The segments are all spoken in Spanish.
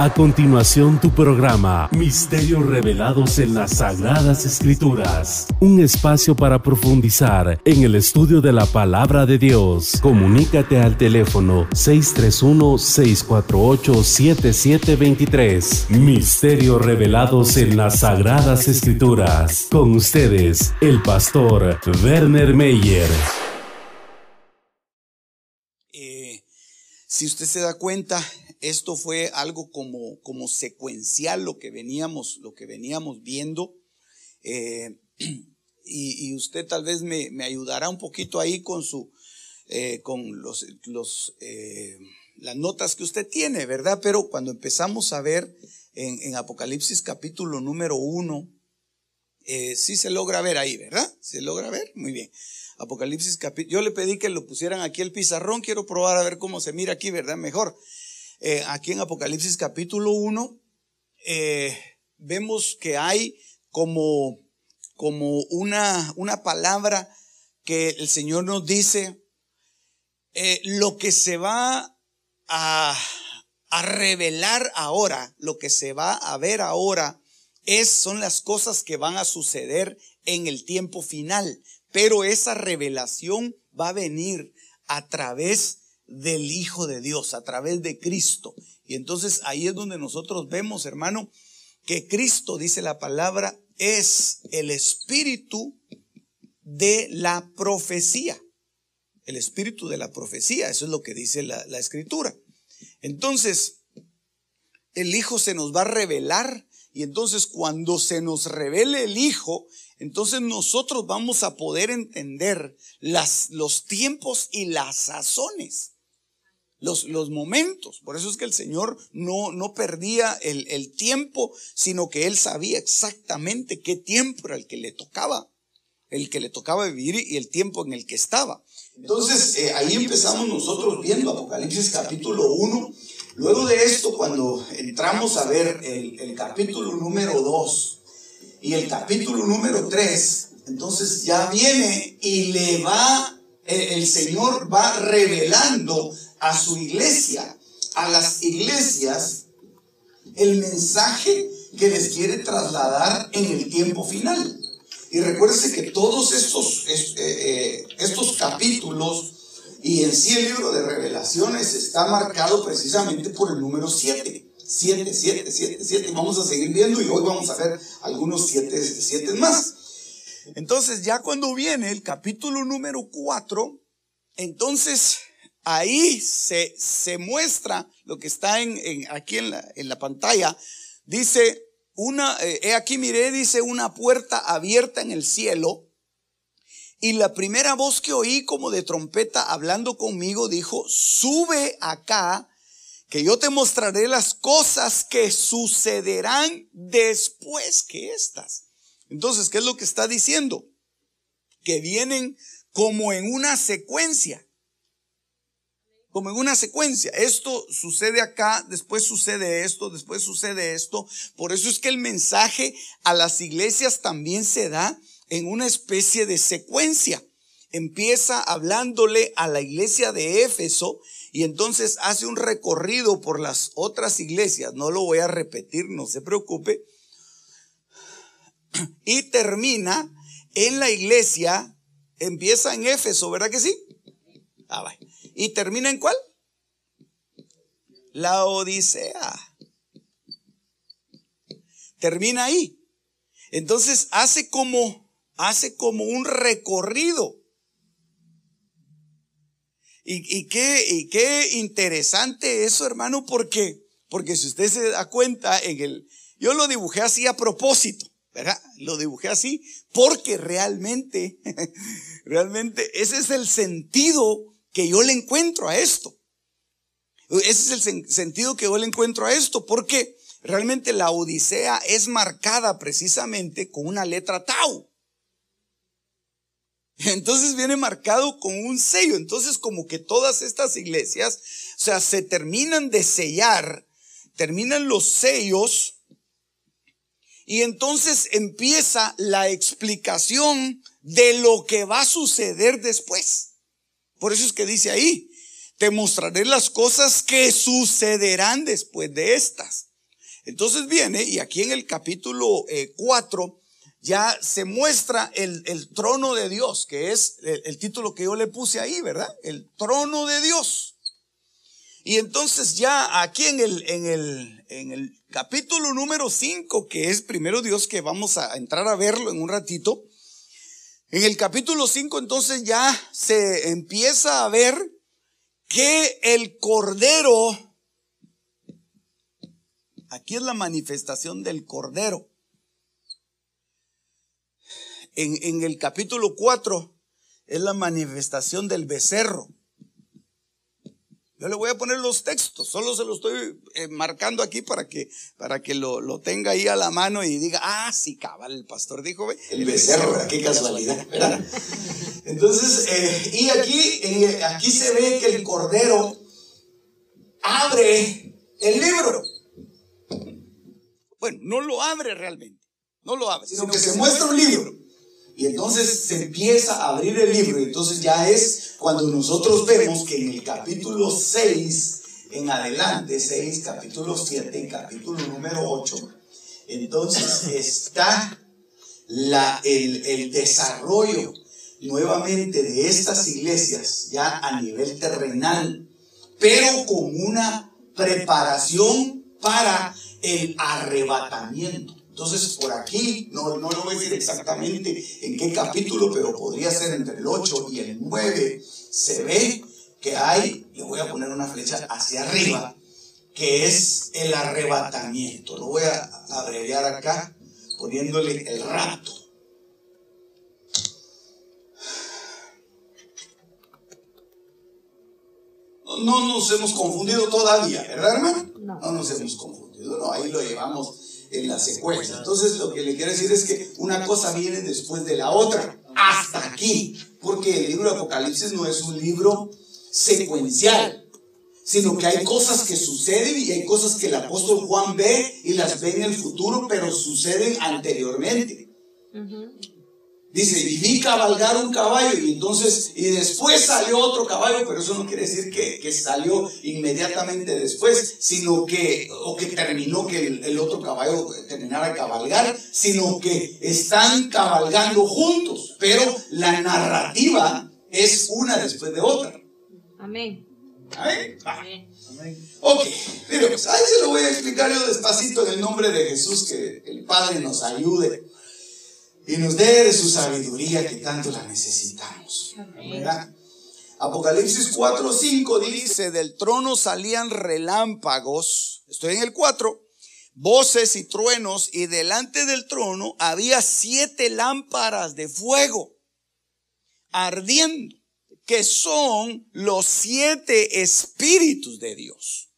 A continuación tu programa Misterios revelados en las Sagradas Escrituras. Un espacio para profundizar en el estudio de la palabra de Dios. Comunícate al teléfono 631-648-7723. Misterios revelados en las Sagradas Escrituras. Con ustedes, el pastor Werner Meyer. Eh, si usted se da cuenta, esto fue algo como, como secuencial lo que veníamos, lo que veníamos viendo. Eh, y, usted tal vez me, ayudará un poquito ahí con su, eh, con los, los eh, las notas que usted tiene, ¿verdad? Pero cuando empezamos a ver en, Apocalipsis capítulo número uno, sí se logra ver ahí, ¿verdad? ¿Se logra ver? Muy bien. Apocalipsis capítulo. Yo le pedí que lo pusieran aquí el pizarrón. Quiero probar a ver cómo se mira aquí, ¿verdad? Mejor. Eh, aquí en Apocalipsis capítulo 1, eh, vemos que hay como, como una, una palabra que el Señor nos dice, eh, lo que se va a, a revelar ahora, lo que se va a ver ahora, es, son las cosas que van a suceder en el tiempo final. Pero esa revelación va a venir a través del Hijo de Dios, a través de Cristo. Y entonces ahí es donde nosotros vemos, hermano, que Cristo, dice la palabra, es el espíritu de la profecía. El espíritu de la profecía, eso es lo que dice la, la escritura. Entonces, el Hijo se nos va a revelar y entonces cuando se nos revele el Hijo, entonces nosotros vamos a poder entender las, los tiempos y las sazones los, los, momentos. Por eso es que el Señor no, no perdía el, el, tiempo, sino que Él sabía exactamente qué tiempo era el que le tocaba, el que le tocaba vivir y el tiempo en el que estaba. Entonces, eh, ahí empezamos nosotros viendo Apocalipsis capítulo 1. Luego de esto, cuando entramos a ver el, el capítulo número 2 y el capítulo número 3, entonces ya viene y le va, el Señor va revelando a su iglesia, a las iglesias, el mensaje que les quiere trasladar en el tiempo final. Y recuérdese que todos estos, eh, eh, estos capítulos y en sí el libro de revelaciones está marcado precisamente por el número 7. 7, 7, 7, 7. Vamos a seguir viendo y hoy vamos a ver algunos 7 siete más. Entonces ya cuando viene el capítulo número 4, entonces ahí se, muestra lo que está en, aquí en la, pantalla. Dice, una, eh, aquí miré, dice una puerta abierta en el cielo. Y la primera voz que oí como de trompeta hablando conmigo dijo, sube acá, que yo te mostraré las cosas que sucederán después que estas. Entonces, ¿qué es lo que está diciendo? Que vienen como en una secuencia como en una secuencia. Esto sucede acá, después sucede esto, después sucede esto. Por eso es que el mensaje a las iglesias también se da en una especie de secuencia. Empieza hablándole a la iglesia de Éfeso y entonces hace un recorrido por las otras iglesias. No lo voy a repetir, no se preocupe. Y termina en la iglesia, empieza en Éfeso, ¿verdad que sí? Ah. ¿Y termina en cuál? La Odisea. Termina ahí. Entonces hace como, hace como un recorrido. Y, qué, y qué interesante eso, hermano, porque, porque si usted se da cuenta en el, yo lo dibujé así a propósito, ¿verdad? Lo dibujé así porque realmente, realmente ese es el sentido que yo le encuentro a esto. Ese es el sentido que yo le encuentro a esto, porque realmente la Odisea es marcada precisamente con una letra tau. Entonces viene marcado con un sello. Entonces como que todas estas iglesias, o sea, se terminan de sellar, terminan los sellos Y entonces empieza la explicación de lo que va a suceder después. Por eso es que dice ahí, te mostraré las cosas que sucederán después de estas. Entonces viene, y aquí en el capítulo 4 eh, ya se muestra el, trono de Dios, que es el, título que yo le puse ahí, ¿verdad? El trono de Dios. Y entonces ya aquí en el, en el, en el capítulo número 5, que es primero Dios, que vamos a entrar a verlo en un ratito, en el capítulo 5 entonces ya se empieza a ver que el Cordero, aquí es la manifestación del Cordero. En, en el capítulo 4 es la manifestación del becerro. Yo le voy a poner los textos, solo se los estoy eh, marcando aquí para que, para que lo, tenga ahí a la mano y diga, ah, sí, cabal, el pastor dijo, el becerro, ¿verdad? Qué casualidad, ¿verdad? Entonces, eh, y aquí, eh, aquí se ve que el cordero abre el libro. Bueno, no lo abre realmente, no lo abre, sino, que, se muestra un libro. Y entonces se empieza a abrir el libro. Entonces ya es cuando nosotros vemos que en el capítulo 6 en adelante, 6, capítulo 7, capítulo número 8, entonces está la, el, el desarrollo nuevamente de estas iglesias ya a nivel terrenal, pero con una preparación para el arrebatamiento. Entonces, por aquí, no, no lo voy a decir exactamente en qué capítulo, pero podría ser entre el 8 y el 9, se ve que hay, le voy a poner una flecha hacia arriba, que es el arrebatamiento. Lo voy a abreviar acá, poniéndole el rapto. No nos hemos confundido todavía, ¿verdad, hermano? No, no nos hemos confundido, no, ahí lo llevamos en la secuencia. Entonces lo que le quiero decir es que una cosa viene después de la otra, hasta aquí, porque el libro de Apocalipsis no es un libro secuencial, sino que hay cosas que suceden y hay cosas que el apóstol Juan ve y las ve en el futuro, pero suceden anteriormente. Dice, y vi cabalgar un caballo y entonces, y después salió otro caballo, pero eso no quiere decir que, que salió inmediatamente después, sino que, o que terminó que el, otro caballo terminara de cabalgar, sino que están cabalgando juntos, pero la narrativa es una después de otra. Amén. Amén. Amén. Ok, mire, pues ahí se lo voy a explicar yo despacito en el nombre de Jesús, que el Padre nos ayude y nos dé de su sabiduría que tanto la necesitamos. ¿verdad? Apocalipsis 4, 5 dice, del trono salían relámpagos, estoy en el 4, voces y truenos, y delante del trono había siete lámparas de fuego ardiendo, que son los siete espíritus de Dios.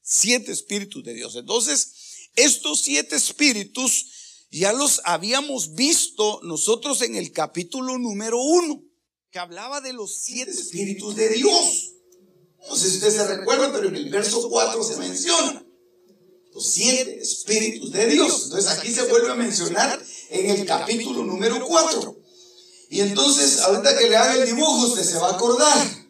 Siete espíritus de Dios. Entonces, estos siete espíritus ya los habíamos visto nosotros en el capítulo número uno, que hablaba de los siete espíritus de Dios. No sé si ustedes se recuerdan, pero en el verso 4 se menciona los siete espíritus de Dios. Entonces aquí se vuelve a mencionar en el capítulo número 4. Y entonces, ahorita que le haga el dibujo, usted se va a acordar.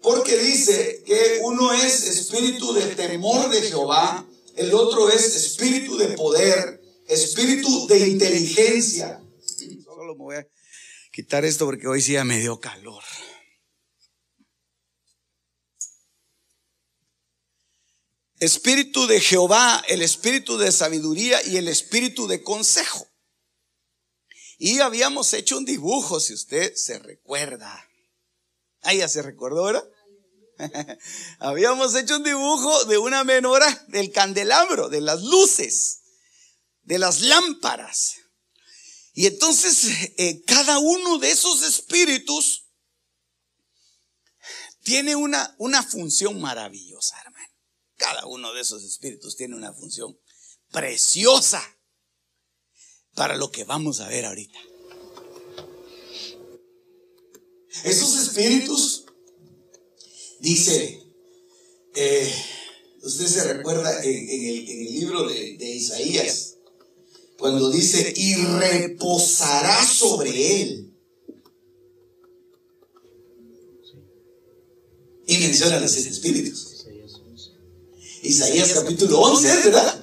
Porque dice que uno es espíritu de temor de Jehová, el otro es espíritu de poder espíritu de inteligencia. Solo me voy a quitar esto porque hoy sí ya me dio calor. Espíritu de Jehová, el espíritu de sabiduría y el espíritu de consejo. Y habíamos hecho un dibujo, si usted se recuerda. Ah, ya se recordó, ¿verdad? habíamos hecho un dibujo de una menora del candelabro, de las luces de las lámparas. Y entonces eh, cada uno de esos espíritus tiene una, una función maravillosa, hermano. Cada uno de esos espíritus tiene una función preciosa para lo que vamos a ver ahorita. Esos espíritus, dice, eh, usted se recuerda en, el, libro de, de Isaías, cuando dice, y reposará sobre él. Y menciona los siete espíritus. Isaías capítulo 11, ¿verdad?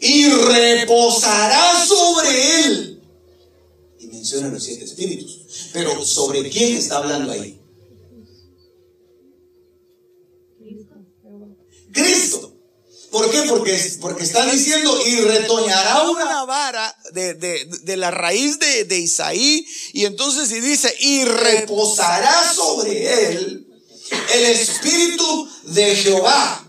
Y reposará sobre él. Y menciona los siete espíritus. Pero ¿sobre quién está hablando ahí? Cristo. ¿Por qué? Porque, porque está diciendo y retoñará una vara de, de, de la raíz de, de, Isaí. Y entonces y dice, y reposará sobre él el espíritu de Jehová.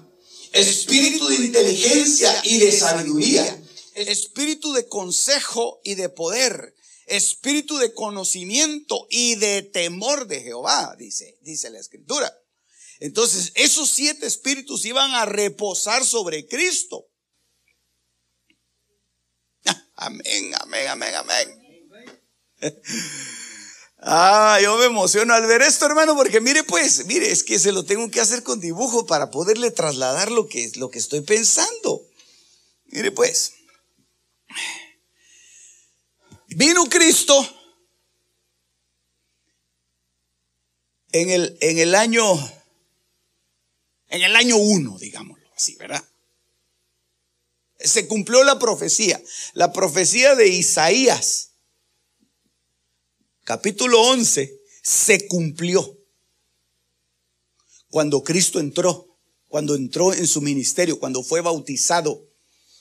Espíritu de inteligencia y de sabiduría. Espíritu de consejo y de poder. Espíritu de conocimiento y de temor de Jehová, dice, dice la escritura. Entonces, esos siete espíritus iban a reposar sobre Cristo. Amén, amén, amén, amén. Ah, yo me emociono al ver esto, hermano, porque mire pues, mire, es que se lo tengo que hacer con dibujo para poderle trasladar lo que, lo que estoy pensando. Mire pues, vino Cristo en el, en el año en el año uno, digámoslo así, ¿verdad? Se cumplió la profecía, la profecía de Isaías, capítulo 11, se cumplió cuando Cristo entró, cuando entró en su ministerio, cuando fue bautizado,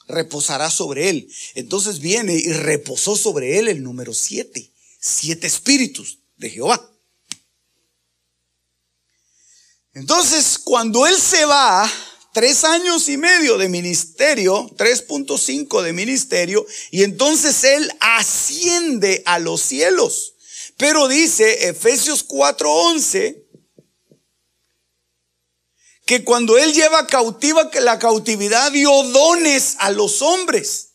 reposará sobre él. Entonces viene y reposó sobre él el número siete, siete espíritus de Jehová. Entonces, cuando él se va, tres años y medio de ministerio, 3.5 de ministerio, y entonces él asciende a los cielos. Pero dice Efesios 4:11 que cuando él lleva cautiva que la cautividad dio dones a los hombres.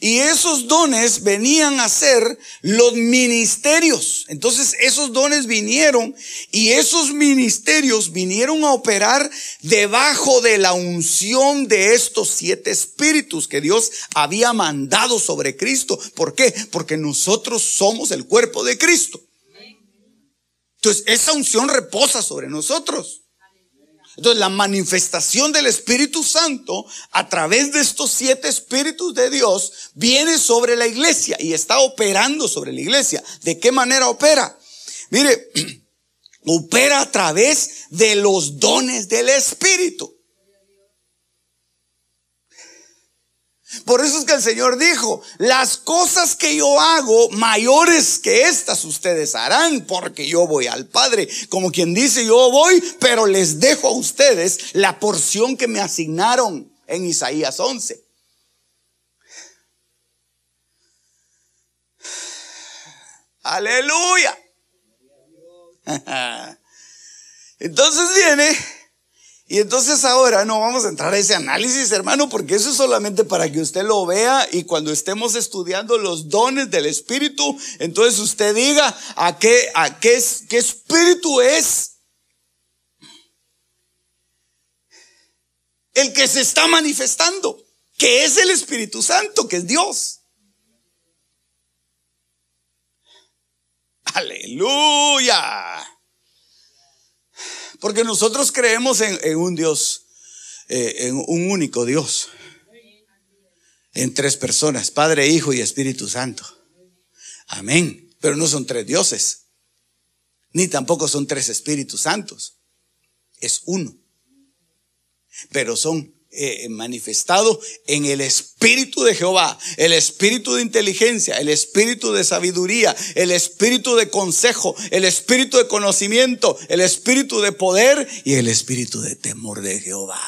Y esos dones venían a ser los ministerios. Entonces esos dones vinieron y esos ministerios vinieron a operar debajo de la unción de estos siete espíritus que Dios había mandado sobre Cristo. ¿Por qué? Porque nosotros somos el cuerpo de Cristo. Entonces esa unción reposa sobre nosotros. Entonces la manifestación del Espíritu Santo a través de estos siete espíritus de Dios viene sobre la iglesia y está operando sobre la iglesia. ¿De qué manera opera? Mire, opera a través de los dones del Espíritu. Por eso es que el Señor dijo, las cosas que yo hago, mayores que estas ustedes harán, porque yo voy al Padre. Como quien dice, yo voy, pero les dejo a ustedes la porción que me asignaron en Isaías 11. Aleluya. Entonces viene y entonces ahora no vamos a entrar a ese análisis, hermano, porque eso es solamente para que usted lo vea y cuando estemos estudiando los dones del Espíritu, entonces usted diga a qué, a qué, qué espíritu es el que se está manifestando, que es el Espíritu Santo, que es Dios. Aleluya. Porque nosotros creemos en, un Dios, eh, en un único Dios. En tres personas, Padre, Hijo y Espíritu Santo. Amén. Pero no son tres dioses. Ni tampoco son tres Espíritus Santos. Es uno. Pero son eh, manifestado en el Espíritu de Jehová, el Espíritu de inteligencia, el Espíritu de sabiduría, el Espíritu de consejo, el Espíritu de conocimiento, el Espíritu de poder y el Espíritu de temor de Jehová.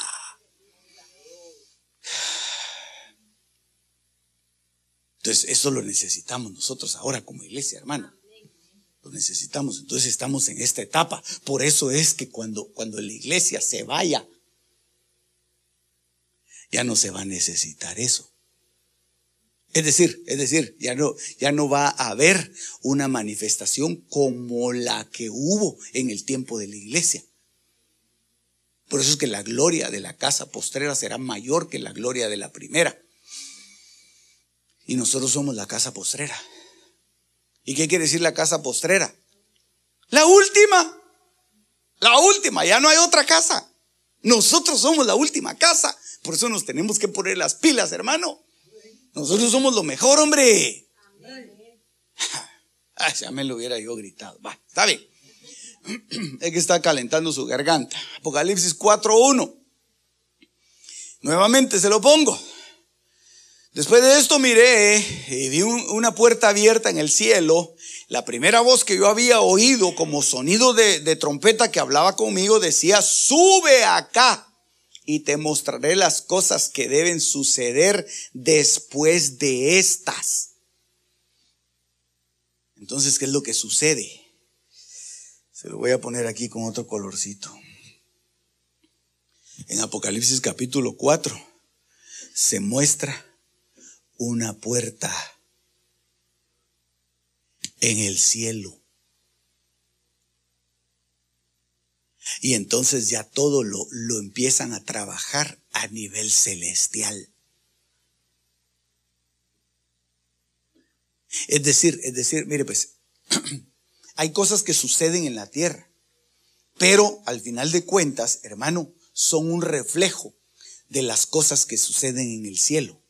Entonces, eso lo necesitamos nosotros ahora como iglesia, hermano. Lo necesitamos. Entonces estamos en esta etapa. Por eso es que cuando, cuando la iglesia se vaya ya no se va a necesitar eso. Es decir, es decir, ya no, ya no va a haber una manifestación como la que hubo en el tiempo de la iglesia. Por eso es que la gloria de la casa postrera será mayor que la gloria de la primera. Y nosotros somos la casa postrera. ¿Y qué quiere decir la casa postrera? La última. La última. Ya no hay otra casa. Nosotros somos la última casa. Por eso nos tenemos que poner las pilas, hermano. Nosotros somos lo mejor, hombre. Ay, ya me lo hubiera yo gritado. Va, está bien. Es que está calentando su garganta. Apocalipsis 4.1. Nuevamente se lo pongo. Después de esto miré y vi una puerta abierta en el cielo. La primera voz que yo había oído como sonido de, de trompeta que hablaba conmigo decía, sube acá y te mostraré las cosas que deben suceder después de estas. Entonces, ¿qué es lo que sucede? Se lo voy a poner aquí con otro colorcito. En Apocalipsis capítulo 4 se muestra una puerta en el cielo. Y entonces ya todo lo, lo empiezan a trabajar a nivel celestial. Es decir, es decir, mire pues, hay cosas que suceden en la tierra, pero al final de cuentas, hermano, son un reflejo de las cosas que suceden en el cielo.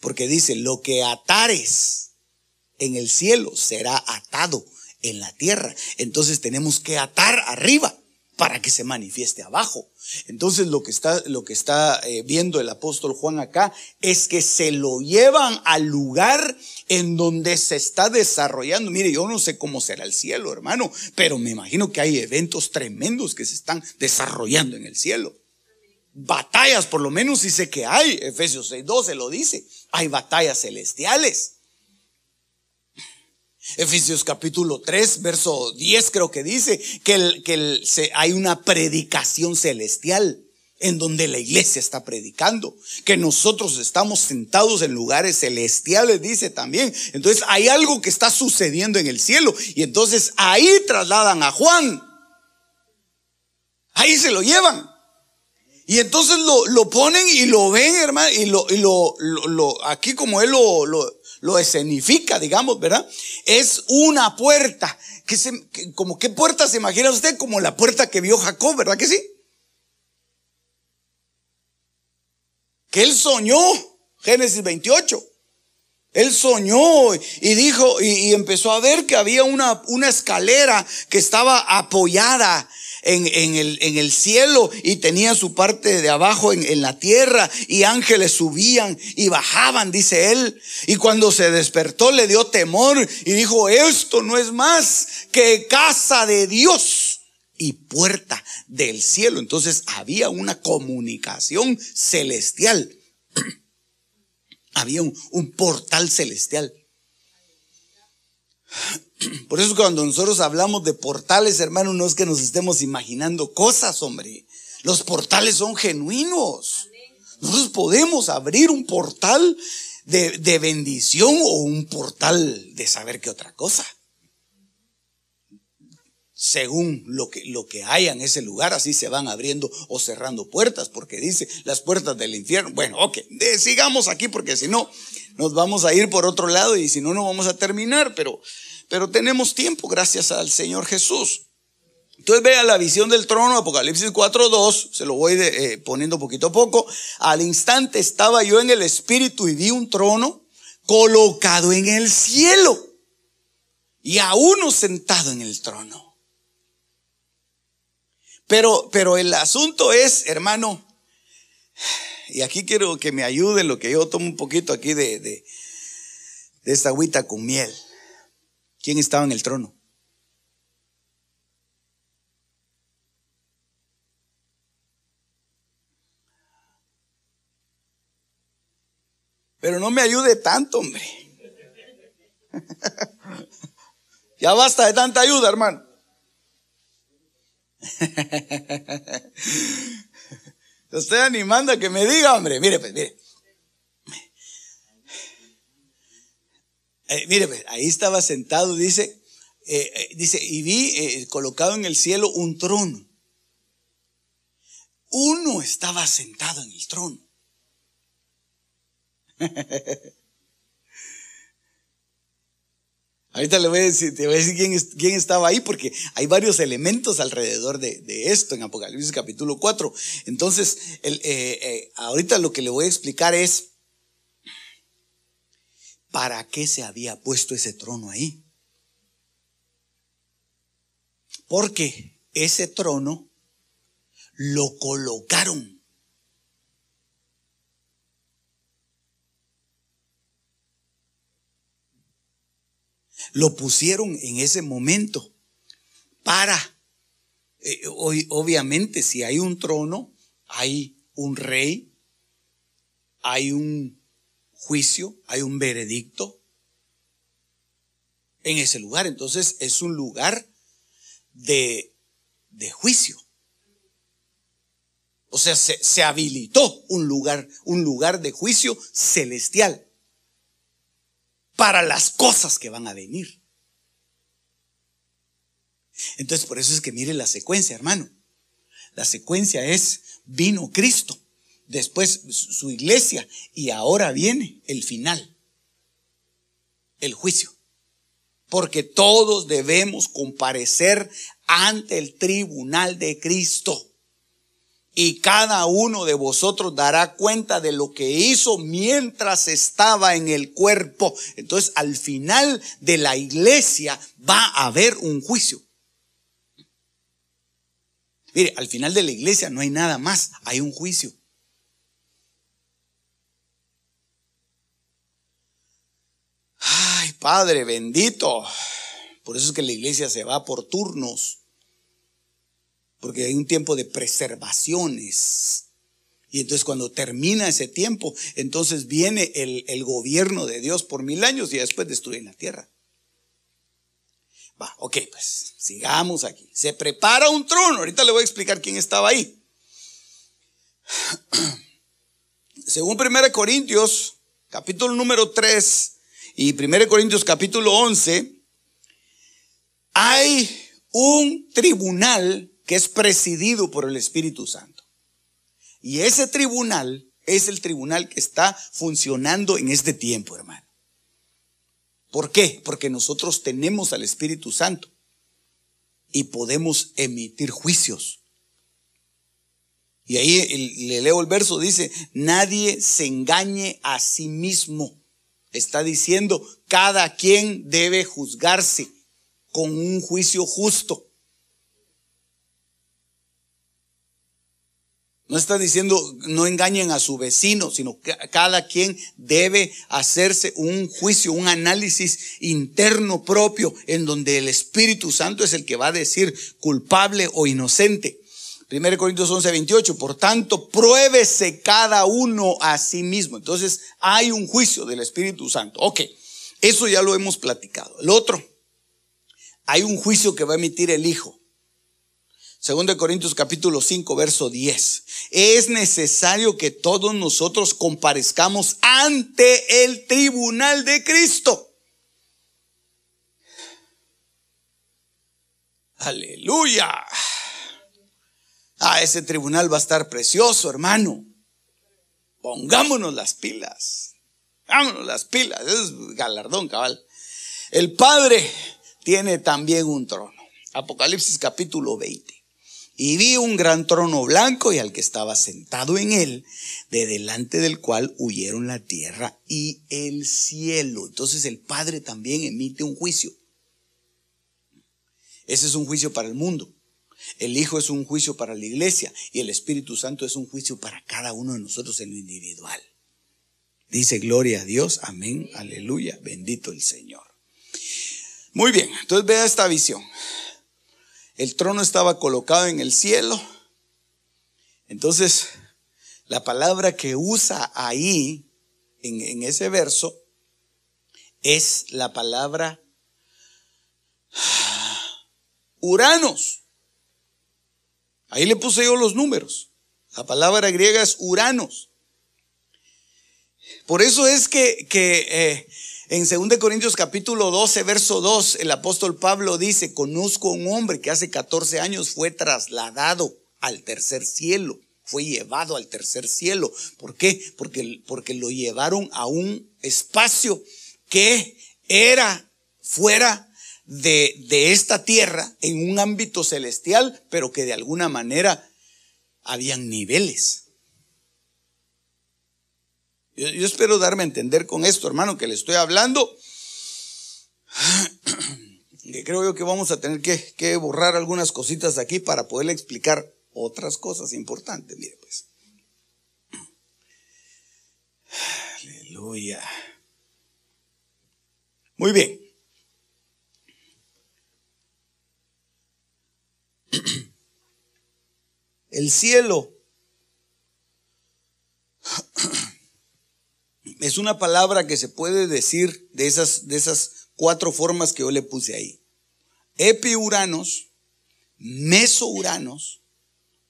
Porque dice, lo que atares en el cielo será atado en la tierra. Entonces tenemos que atar arriba para que se manifieste abajo. Entonces lo que está, lo que está eh, viendo el apóstol Juan acá es que se lo llevan al lugar en donde se está desarrollando. Mire, yo no sé cómo será el cielo, hermano, pero me imagino que hay eventos tremendos que se están desarrollando en el cielo. Batallas, por lo menos dice que hay, Efesios 6.12 lo dice, hay batallas celestiales. Efesios capítulo 3, verso 10 creo que dice que, que hay una predicación celestial en donde la iglesia está predicando, que nosotros estamos sentados en lugares celestiales, dice también. Entonces hay algo que está sucediendo en el cielo y entonces ahí trasladan a Juan. Ahí se lo llevan. Y entonces lo, lo ponen y lo ven, hermano, y lo, y lo, lo aquí como él lo, lo escenifica, digamos, ¿verdad? Es una puerta. Que se, como qué puerta se imagina usted? Como la puerta que vio Jacob, ¿verdad que sí? Que él soñó, Génesis 28. Él soñó y dijo, y, empezó a ver que había una, una escalera que estaba apoyada en, el, cielo y tenía su parte de abajo en, la tierra y ángeles subían y bajaban, dice él. Y cuando se despertó le dio temor y dijo, esto no es más que casa de Dios y puerta del cielo. Entonces había una comunicación celestial. había un portal celestial. Por eso cuando nosotros hablamos de portales, hermano, no es que nos estemos imaginando cosas, hombre. Los portales son genuinos. Nosotros podemos abrir un portal de, bendición o un portal de saber qué otra cosa. Según lo que, lo que en ese lugar, así se van abriendo o cerrando puertas, porque dice las puertas del infierno. Bueno, ok, sigamos aquí porque si no, nos vamos a ir por otro lado y si no, no vamos a terminar, pero pero tenemos tiempo gracias al Señor Jesús. Entonces vea la visión del trono, Apocalipsis 4.2, se lo voy eh, poniendo poquito a poco. Al instante estaba yo en el Espíritu y vi un trono colocado en el cielo y a uno sentado en el trono. Pero, pero el asunto es, hermano, y aquí quiero que me ayude lo que yo tomo un poquito aquí de, de, de esta agüita con miel. ¿Quién estaba en el trono? Pero no me ayude tanto, hombre. ya basta de tanta ayuda, hermano. Estoy animando a que me diga, hombre. Mire, pues, mire. Eh, mire, ahí estaba sentado, dice, eh, eh, dice, y vi colocado en el cielo un trono. Uno estaba sentado en el trono. Ahorita le voy a decir, te voy a decir quién, quién estaba ahí, porque hay varios elementos alrededor de, esto en Apocalipsis capítulo 4. Entonces, ahorita lo que le voy a explicar es para qué se había puesto ese trono ahí. Porque ese trono lo colocaron lo pusieron en ese momento para, eh, obviamente si hay un trono, hay un rey, hay un juicio, hay un veredicto en ese lugar. Entonces es un lugar de, de juicio. O sea, se, se, habilitó un lugar, un lugar de juicio celestial para las cosas que van a venir. Entonces, por eso es que mire la secuencia, hermano. La secuencia es, vino Cristo, después su iglesia, y ahora viene el final, el juicio. Porque todos debemos comparecer ante el tribunal de Cristo y cada uno de vosotros dará cuenta de lo que hizo mientras estaba en el cuerpo. Entonces, al final de la iglesia va a haber un juicio. Mire, al final de la iglesia no hay nada más, hay un juicio. Ay, Padre bendito. Por eso es que la iglesia se va por turnos porque hay un tiempo de preservaciones. Y entonces cuando termina ese tiempo, entonces viene el, gobierno de Dios por mil años y después destruyen la tierra. Va, ok, pues sigamos aquí. Se prepara un trono. Ahorita le voy a explicar quién estaba ahí. Según 1 Corintios, capítulo número 3 y 1 Corintios capítulo 11, hay un tribunal que es presidido por el Espíritu Santo. Y ese tribunal es el tribunal que está funcionando en este tiempo, hermano. ¿Por qué? Porque nosotros tenemos al Espíritu Santo y podemos emitir juicios. Y ahí le leo el verso, dice, nadie se engañe a sí mismo. Está diciendo, cada quien debe juzgarse con un juicio justo. No está diciendo no engañen a su vecino, sino que cada quien debe hacerse un juicio, un análisis interno propio en donde el Espíritu Santo es el que va a decir culpable o inocente. 1 Corintios 11, 28. Por tanto, pruébese cada uno a sí mismo. Entonces, hay un juicio del Espíritu Santo. Ok, eso ya lo hemos platicado. El otro, hay un juicio que va a emitir el Hijo. Segundo Corintios capítulo 5, verso 10. Es necesario que todos nosotros comparezcamos ante el tribunal de Cristo. Aleluya. Ah, ese tribunal va a estar precioso, hermano. Pongámonos las pilas. Vámonos las pilas. Es galardón, cabal. El Padre tiene también un trono. Apocalipsis capítulo 20. Y vi un gran trono blanco y al que estaba sentado en él, de delante del cual huyeron la tierra y el cielo. Entonces el Padre también emite un juicio. Ese es un juicio para el mundo. El Hijo es un juicio para la iglesia y el Espíritu Santo es un juicio para cada uno de nosotros en lo individual. Dice gloria a Dios, amén, aleluya, bendito el Señor. Muy bien, entonces vea esta visión. El trono estaba colocado en el cielo. Entonces, la palabra que usa ahí, en, ese verso, es la palabra Uranos. Ahí le puse yo los números. La palabra griega es Uranos. Por eso es que, que eh, en 2 Corintios capítulo 12, verso 2, el apóstol Pablo dice, conozco a un hombre que hace 14 años fue trasladado al tercer cielo, fue llevado al tercer cielo. ¿Por qué? Porque, porque lo llevaron a un espacio que era fuera de, de esta tierra, en un ámbito celestial, pero que de alguna manera habían niveles. Yo, espero darme a entender con esto, hermano, que le estoy hablando. Que creo yo que vamos a tener que, que borrar algunas cositas aquí para poderle explicar otras cosas importantes. Mire, pues. Aleluya. Muy bien. El cielo es una palabra que se puede decir de esas, de esas cuatro formas que yo le puse ahí. Epiuranos, mesouranos,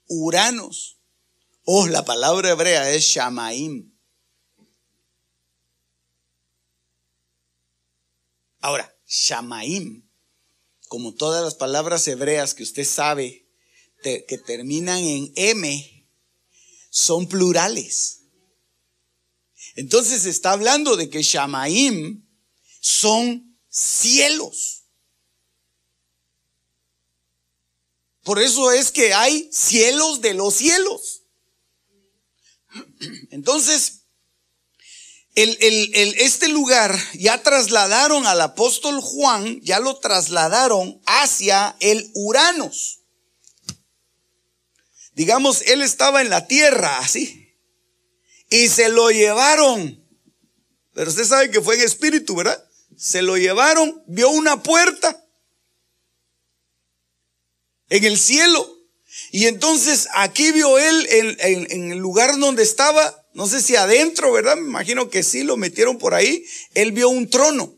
uranos. Oh, la palabra hebrea es shamaim. Ahora, shamaim, como todas las palabras hebreas que usted sabe que terminan en M, son plurales. Entonces está hablando de que Shamaim son cielos. Por eso es que hay cielos de los cielos. Entonces, este lugar ya trasladaron al apóstol Juan, ya lo trasladaron hacia el Uranos. Digamos, él estaba en la tierra, así y se lo llevaron. Pero usted sabe que fue en espíritu, ¿verdad? Se lo llevaron, vio una puerta en el cielo. Y entonces aquí vio él en, en, el lugar donde estaba, no sé si adentro, ¿verdad? Me imagino que sí, lo metieron por ahí. Él vio un trono.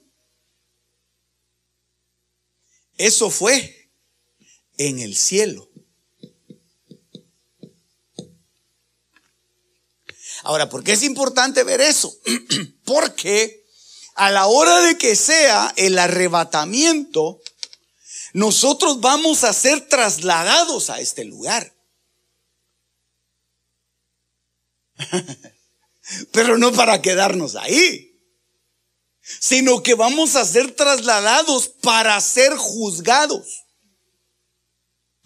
Eso fue en el cielo. Ahora, ¿por qué es importante ver eso? Porque a la hora de que sea el arrebatamiento, nosotros vamos a ser trasladados a este lugar. Pero no para quedarnos ahí, sino que vamos a ser trasladados para ser juzgados.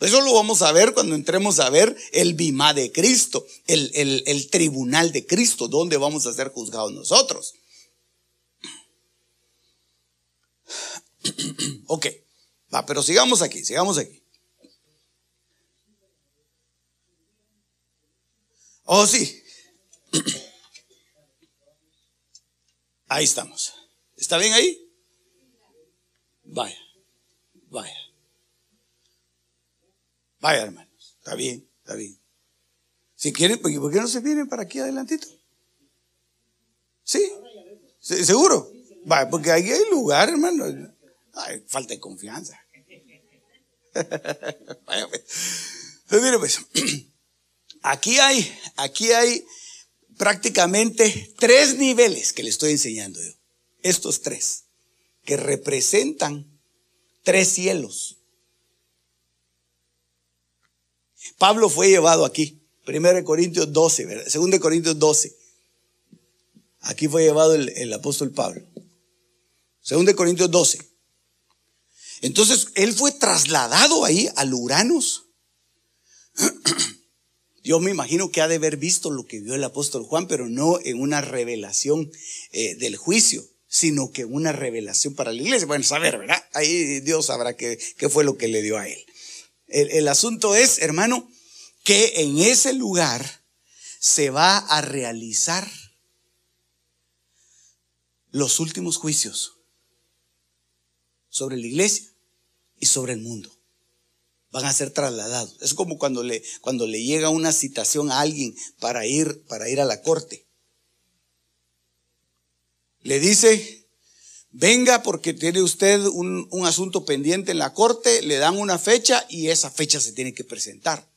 Eso lo vamos a ver cuando entremos a ver el bimá de Cristo, el, el tribunal de Cristo, donde vamos a ser juzgados nosotros. Ok, va, pero sigamos aquí, sigamos aquí. Oh, sí. Ahí estamos. ¿Está bien ahí? Vaya, vaya. Vaya, hermanos, está bien, está bien. Si quieren, ¿por qué no se vienen para aquí adelantito? ¿Sí? ¿Seguro? Vaya, porque ahí hay lugar, hermano. Ay, falta de confianza. Vaya, pues. Entonces, mire, pues, aquí hay, aquí hay prácticamente tres niveles que le estoy enseñando yo. Estos tres, que representan tres cielos. Pablo fue llevado aquí. 1 Corintios 12, 2 Corintios 12. Aquí fue llevado el, apóstol Pablo. 2 Corintios 12. Entonces, él fue trasladado ahí al Uranos. Yo me imagino que ha de haber visto lo que vio el apóstol Juan, pero no en una revelación eh, del juicio, sino que una revelación para la iglesia. Bueno, saber, ¿verdad? Ahí Dios sabrá qué, qué fue lo que le dio a él. El, asunto es, hermano, que en ese lugar se va a realizar los últimos juicios sobre la iglesia y sobre el mundo. Van a ser trasladados. Es como cuando le, cuando le llega una citación a alguien para ir, para ir a la corte. Le dice, venga porque tiene usted un, asunto pendiente en la corte, le dan una fecha y esa fecha se tiene que presentar.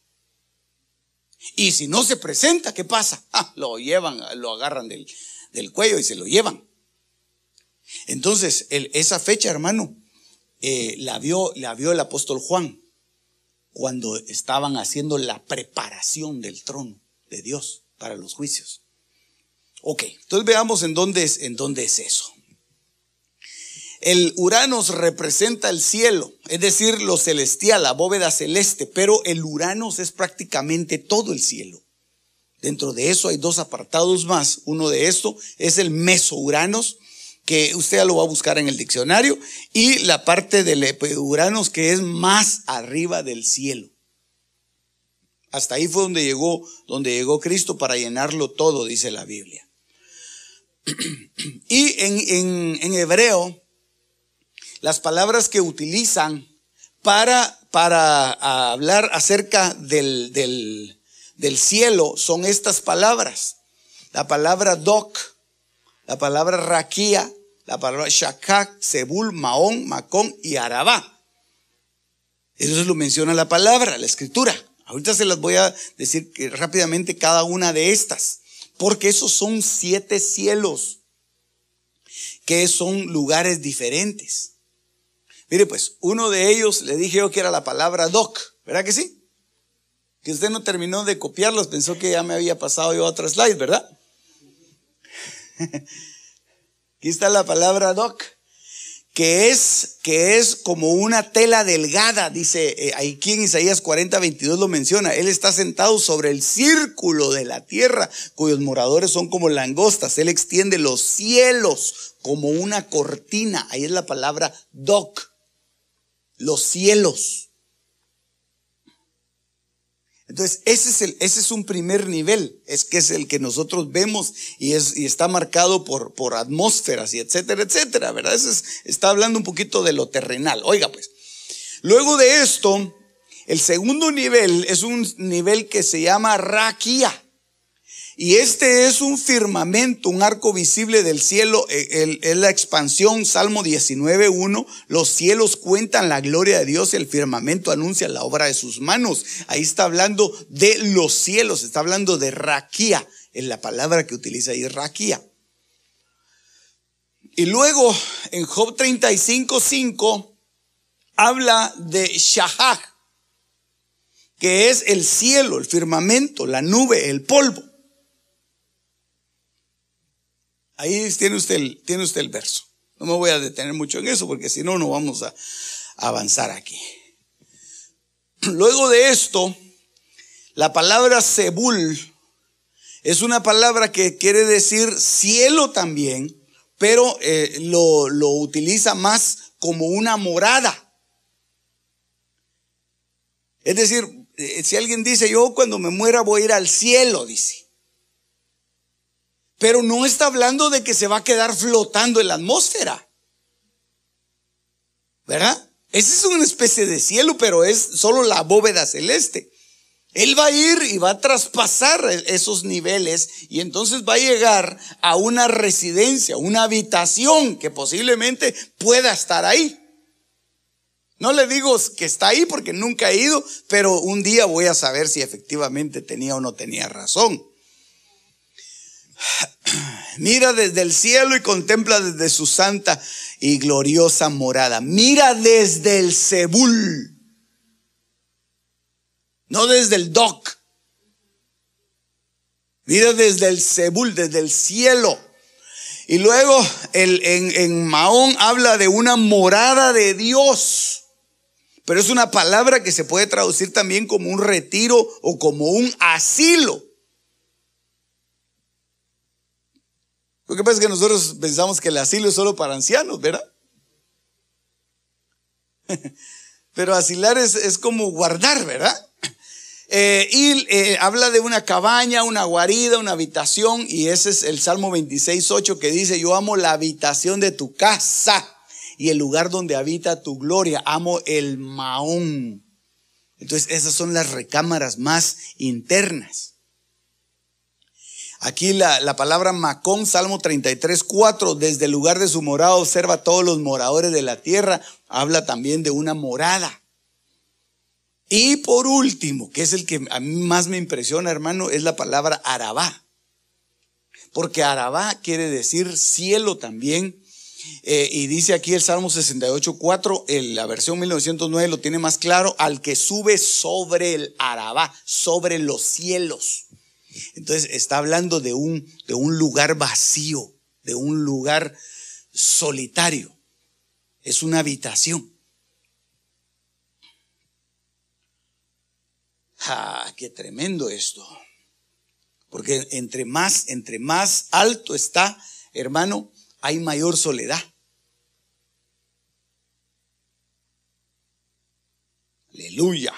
Y si no se presenta, ¿qué pasa? Ah, lo llevan, lo agarran del, cuello y se lo llevan. Entonces, esa fecha, hermano, eh, la, vio, la vio el apóstol Juan cuando estaban haciendo la preparación del trono de Dios para los juicios. Ok, entonces veamos en dónde es, en dónde es eso. El Uranos representa el cielo, es decir, lo celestial, la bóveda celeste, pero el Uranos es prácticamente todo el cielo. Dentro de eso hay dos apartados más. Uno de esto es el meso-Uranos, que usted ya lo va a buscar en el diccionario, y la parte del Uranos que es más arriba del cielo. Hasta ahí fue donde llegó, donde llegó Cristo para llenarlo todo, dice la Biblia. Y en, en hebreo, las palabras que utilizan para, para hablar acerca del, del, cielo son estas palabras. La palabra doc, la palabra raquía, la palabra shakak, sebul, maón, macón y arabá. Eso lo menciona la palabra, la escritura. Ahorita se las voy a decir rápidamente cada una de estas, porque esos son siete cielos, que son lugares diferentes. Mire, pues, uno de ellos le dije yo que era la palabra doc, ¿verdad que sí? Que usted no terminó de copiarlos, pensó que ya me había pasado yo a otra slide, ¿verdad? Aquí está la palabra doc, que es, que es como una tela delgada, dice eh, aquí en Isaías 40, 22 lo menciona. Él está sentado sobre el círculo de la tierra, cuyos moradores son como langostas. Él extiende los cielos como una cortina. Ahí es la palabra doc los cielos. Entonces, ese es, el, ese es un primer nivel, es que es el que nosotros vemos y, es, y está marcado por, por atmósferas y etcétera, etcétera, ¿verdad? Ese está hablando un poquito de lo terrenal. Oiga, pues, luego de esto, el segundo nivel es un nivel que se llama raquía. Y este es un firmamento, un arco visible del cielo, eh, es la expansión, Salmo 19.1, los cielos cuentan la gloria de Dios y el firmamento anuncia la obra de sus manos. Ahí está hablando de los cielos, está hablando de raquía, es la palabra que utiliza ahí, raquía. Y luego en Job 35.5 habla de Shahag, que es el cielo, el firmamento, la nube, el polvo. Ahí tiene usted, el, tiene usted el verso. No me voy a detener mucho en eso porque si no, no vamos a avanzar aquí. Luego de esto, la palabra Sebul es una palabra que quiere decir cielo también, pero eh, lo, lo utiliza más como una morada. Es decir, eh, si alguien dice, yo cuando me muera voy a ir al cielo, dice. Pero no está hablando de que se va a quedar flotando en la atmósfera. ¿Verdad? Ese es una especie de cielo, pero es solo la bóveda celeste. Él va a ir y va a traspasar esos niveles y entonces va a llegar a una residencia, una habitación que posiblemente pueda estar ahí. No le digo que está ahí porque nunca he ido, pero un día voy a saber si efectivamente tenía o no tenía razón. Mira desde el cielo y contempla desde su santa y gloriosa morada. Mira desde el Sebul. No desde el Doc. Mira desde el Sebul, desde el cielo. Y luego el, en, en Mahón habla de una morada de Dios. Pero es una palabra que se puede traducir también como un retiro o como un asilo. Lo que pasa es que nosotros pensamos que el asilo es solo para ancianos, ¿verdad? Pero asilar es, como guardar, ¿verdad? Eh, y eh, habla de una cabaña, una guarida, una habitación, y ese es el Salmo 26, 8 que dice, yo amo la habitación de tu casa y el lugar donde habita tu gloria, amo el maón. Entonces esas son las recámaras más internas. Aquí la, palabra Macón, Salmo 33, 4, desde el lugar de su morada observa a todos los moradores de la tierra, habla también de una morada. Y por último, que es el que a mí más me impresiona, hermano, es la palabra Arabá. Porque Arabá quiere decir cielo también. Eh, y dice aquí el Salmo 68, 4, la versión 1909 lo tiene más claro, al que sube sobre el Arabá, sobre los cielos. Entonces está hablando de un, de un lugar vacío, de un lugar solitario. es una habitación. ¡Ah, qué tremendo esto! Porque entre más, entre más alto está, hermano, hay mayor soledad. Aleluya.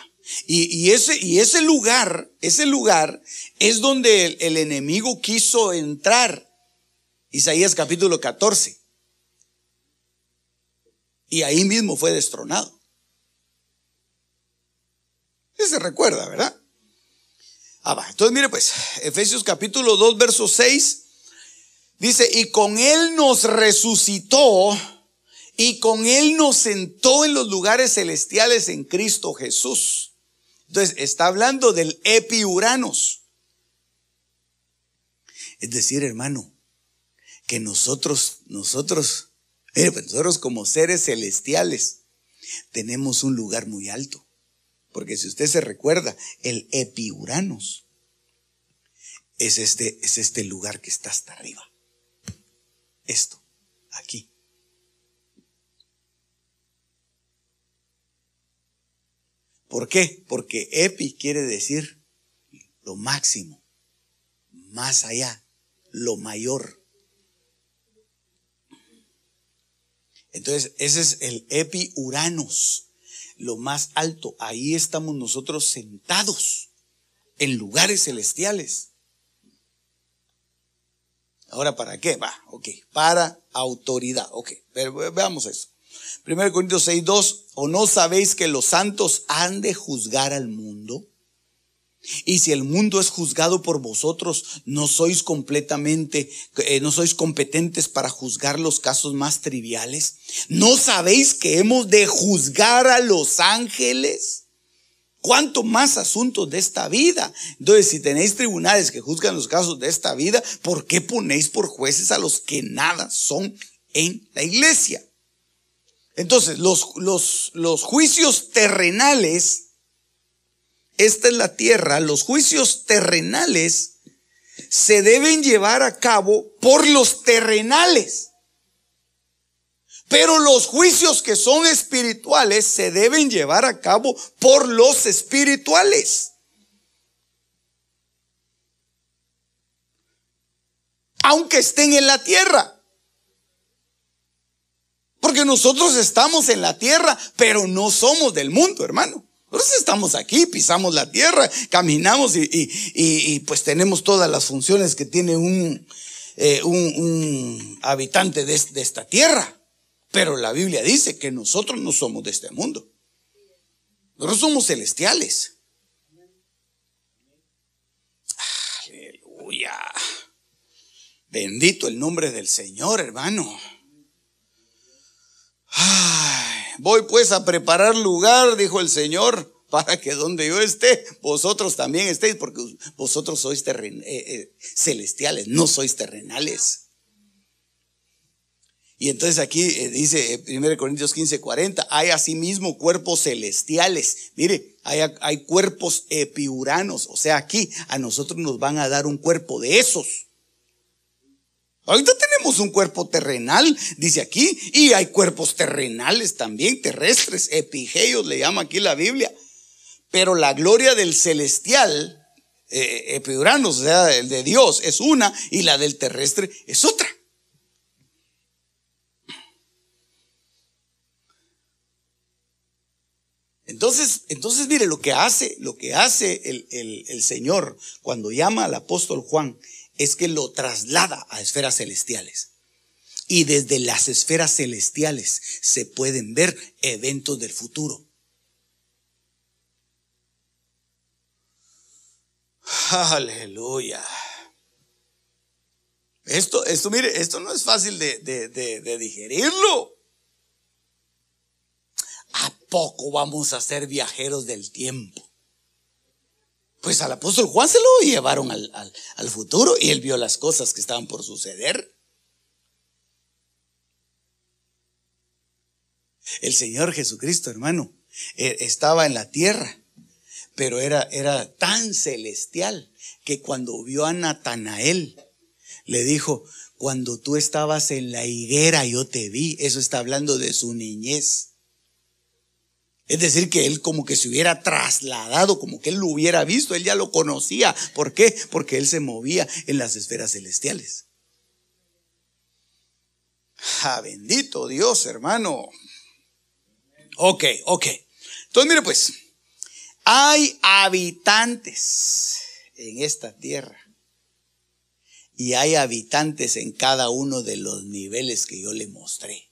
Y, ese, y ese lugar, ese lugar es donde el, enemigo quiso entrar. Isaías capítulo 14. Y ahí mismo fue destronado. Se recuerda, ¿verdad? Ah, va. Entonces, mire pues, Efesios capítulo 2, verso 6, dice, y con él nos resucitó y con él nos sentó en los lugares celestiales en Cristo Jesús. Entonces, está hablando del epiuranos. Es decir, hermano, que nosotros, nosotros, pues, nosotros como seres celestiales, tenemos un lugar muy alto. Porque si usted se recuerda, el Epiuranos es este, es este lugar que está hasta arriba. Esto, aquí. ¿Por qué? Porque epi quiere decir lo máximo, más allá, lo mayor. Entonces, ese es el epi Uranos lo más alto. Ahí estamos nosotros sentados en lugares celestiales. Ahora, ¿para qué? Va, ok. Para autoridad. Ok, veamos eso. 1 Corintios 6, 2. ¿O no sabéis que los santos han de juzgar al mundo? Y si el mundo es juzgado por vosotros, no sois completamente, eh, no sois competentes para juzgar los casos más triviales. ¿No sabéis que hemos de juzgar a los ángeles? ¿Cuánto más asuntos de esta vida? Entonces, si tenéis tribunales que juzgan los casos de esta vida, ¿por qué ponéis por jueces a los que nada son en la iglesia? Entonces, los, los, los juicios terrenales esta es la tierra, los juicios terrenales se deben llevar a cabo por los terrenales. Pero los juicios que son espirituales se deben llevar a cabo por los espirituales. Aunque estén en la tierra. Nosotros estamos en la tierra, pero no somos del mundo, hermano. Nosotros estamos aquí, pisamos la tierra, caminamos y, pues tenemos todas las funciones que tiene un, eh, un, habitante de, de esta tierra. Pero la Biblia dice que nosotros no somos de este mundo. Nosotros somos celestiales. Aleluya. Bendito el nombre del Señor, hermano. Voy pues a preparar lugar, dijo el Señor, para que donde yo esté, vosotros también estéis, porque vosotros sois eh, eh, celestiales, no sois terrenales. Y entonces aquí eh, dice 1 Corintios 15, 40, hay asimismo cuerpos celestiales. Mire, hay, hay cuerpos epiuranos. O sea, aquí a nosotros nos van a dar un cuerpo de esos. Ahorita tenemos un cuerpo terrenal, dice aquí, y hay cuerpos terrenales también, terrestres, epigeios le llama aquí la Biblia. Pero la gloria del celestial, eh, o sea, el de Dios, es una, y la del terrestre es otra. Entonces, entonces mire lo que hace, lo que hace el, el Señor cuando llama al apóstol Juan es que lo traslada a esferas celestiales. Y desde las esferas celestiales se pueden ver eventos del futuro. Aleluya. Esto, esto, mire, esto no es fácil de, de, digerirlo. ¿A poco vamos a ser viajeros del tiempo? Pues al apóstol Juan se lo llevaron al, futuro y él vio las cosas que estaban por suceder. El Señor Jesucristo, hermano, e, estaba en la tierra, pero era, era tan celestial que cuando vio a Natanael, le dijo, cuando tú estabas en la higuera yo te vi. Eso está hablando de su niñez. Es decir, que él como que se hubiera trasladado, como que él lo hubiera visto, él ya lo conocía. ¿Por qué? Porque él se movía en las esferas celestiales. Ah, bendito Dios, hermano. Ok, ok. Entonces, mire pues, hay habitantes en esta tierra. Y hay habitantes en cada uno de los niveles que yo le mostré.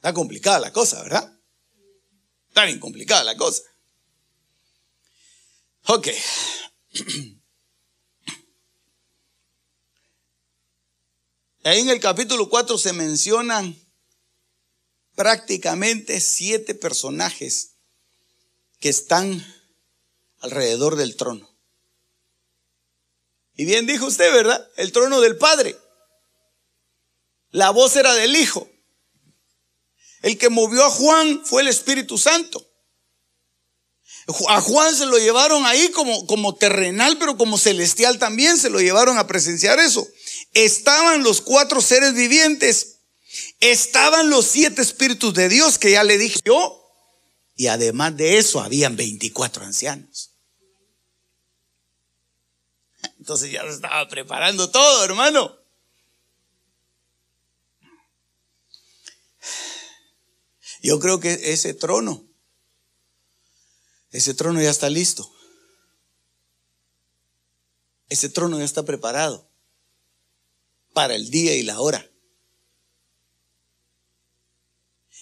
Está complicada la cosa, ¿verdad? Está bien complicada la cosa. Ok. Ahí en el capítulo 4 se mencionan prácticamente siete personajes que están alrededor del trono. Y bien dijo usted, ¿verdad? El trono del Padre. La voz era del Hijo. El que movió a Juan fue el Espíritu Santo. A Juan se lo llevaron ahí como, como terrenal, pero como celestial también se lo llevaron a presenciar eso. Estaban los cuatro seres vivientes, estaban los siete espíritus de Dios que ya le dije yo, y además de eso habían 24 ancianos. Entonces ya se estaba preparando todo, hermano. Yo creo que ese trono, ese trono ya está listo. Ese trono ya está preparado para el día y la hora.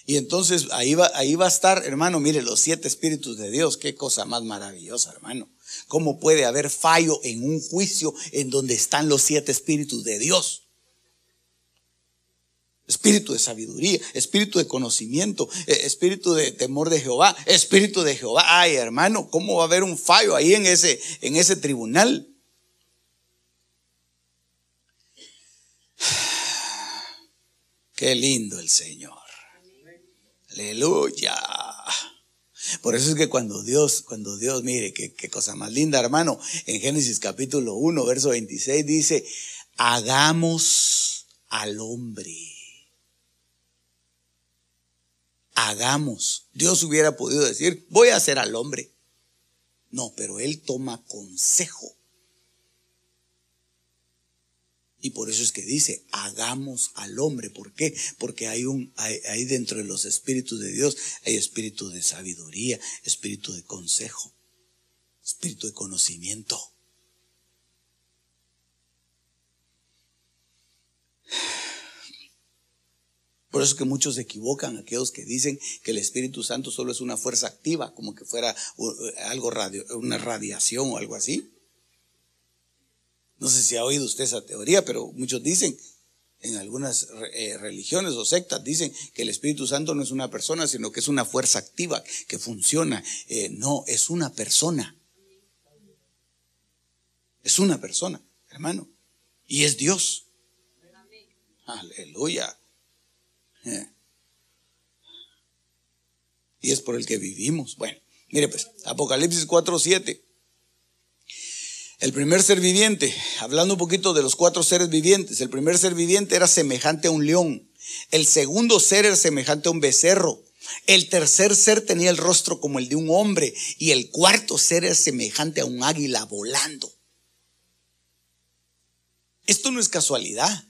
Y entonces ahí va, ahí va a estar, hermano, mire, los siete espíritus de Dios, qué cosa más maravillosa, hermano. ¿Cómo puede haber fallo en un juicio en donde están los siete espíritus de Dios? Espíritu de sabiduría, espíritu de conocimiento, eh, espíritu de temor de Jehová, espíritu de Jehová. Ay, hermano, ¿cómo va a haber un fallo ahí en ese, en ese tribunal? Qué lindo el Señor. Aleluya. Por eso es que cuando Dios, cuando Dios, mire, qué, qué cosa más linda, hermano, en Génesis capítulo 1, verso 26 dice, hagamos al hombre hagamos. Dios hubiera podido decir, voy a hacer al hombre. No, pero Él toma consejo. Y por eso es que dice, hagamos al hombre. ¿Por qué? Porque hay un, hay, dentro de los espíritus de Dios, hay espíritu de sabiduría, espíritu de consejo, espíritu de conocimiento. Por eso es que muchos se equivocan, aquellos que dicen que el Espíritu Santo solo es una fuerza activa, como que fuera algo radio, una radiación o algo así. No sé si ha oído usted esa teoría, pero muchos dicen, en algunas eh, religiones o sectas, dicen que el Espíritu Santo no es una persona, sino que es una fuerza activa que funciona. Eh, no, es una persona. Es una persona, hermano. Y es Dios. Aleluya. Y es por el que vivimos. Bueno, mire pues, Apocalipsis 4.7. El primer ser viviente, hablando un poquito de los cuatro seres vivientes, el primer ser viviente era semejante a un león, el segundo ser era semejante a un becerro, el tercer ser tenía el rostro como el de un hombre y el cuarto ser era semejante a un águila volando. Esto no es casualidad.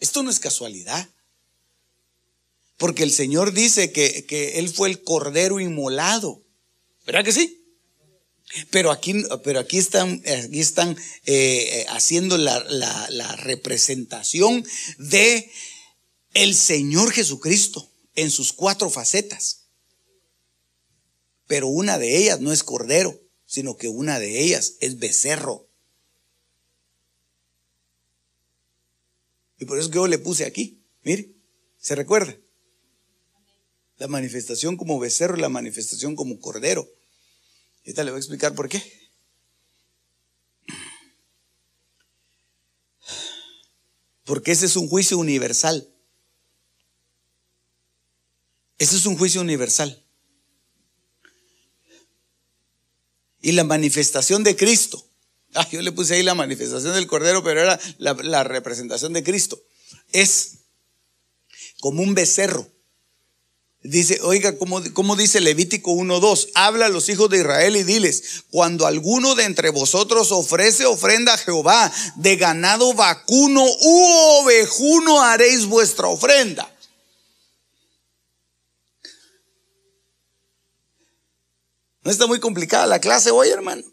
Esto no es casualidad. Porque el Señor dice que, Él fue el cordero inmolado. ¿Verdad que sí? Pero aquí, pero aquí están, aquí están eh, haciendo la, la, representación de el Señor Jesucristo en sus cuatro facetas. Pero una de ellas no es cordero, sino que una de ellas es becerro. Y por eso que yo le puse aquí. Mire, ¿se recuerda? La manifestación como becerro y la manifestación como cordero. Ahorita le voy a explicar por qué. Porque ese es un juicio universal. Ese es un juicio universal. y la manifestación de Cristo. Ah, yo le puse ahí la manifestación del Cordero, pero era la, representación de Cristo. Es como un becerro Dice, oiga, como, dice Levítico 1.2, habla a los hijos de Israel y diles, cuando alguno de entre vosotros ofrece ofrenda a Jehová de ganado vacuno u ovejuno haréis vuestra ofrenda. No está muy complicada la clase hoy, hermano.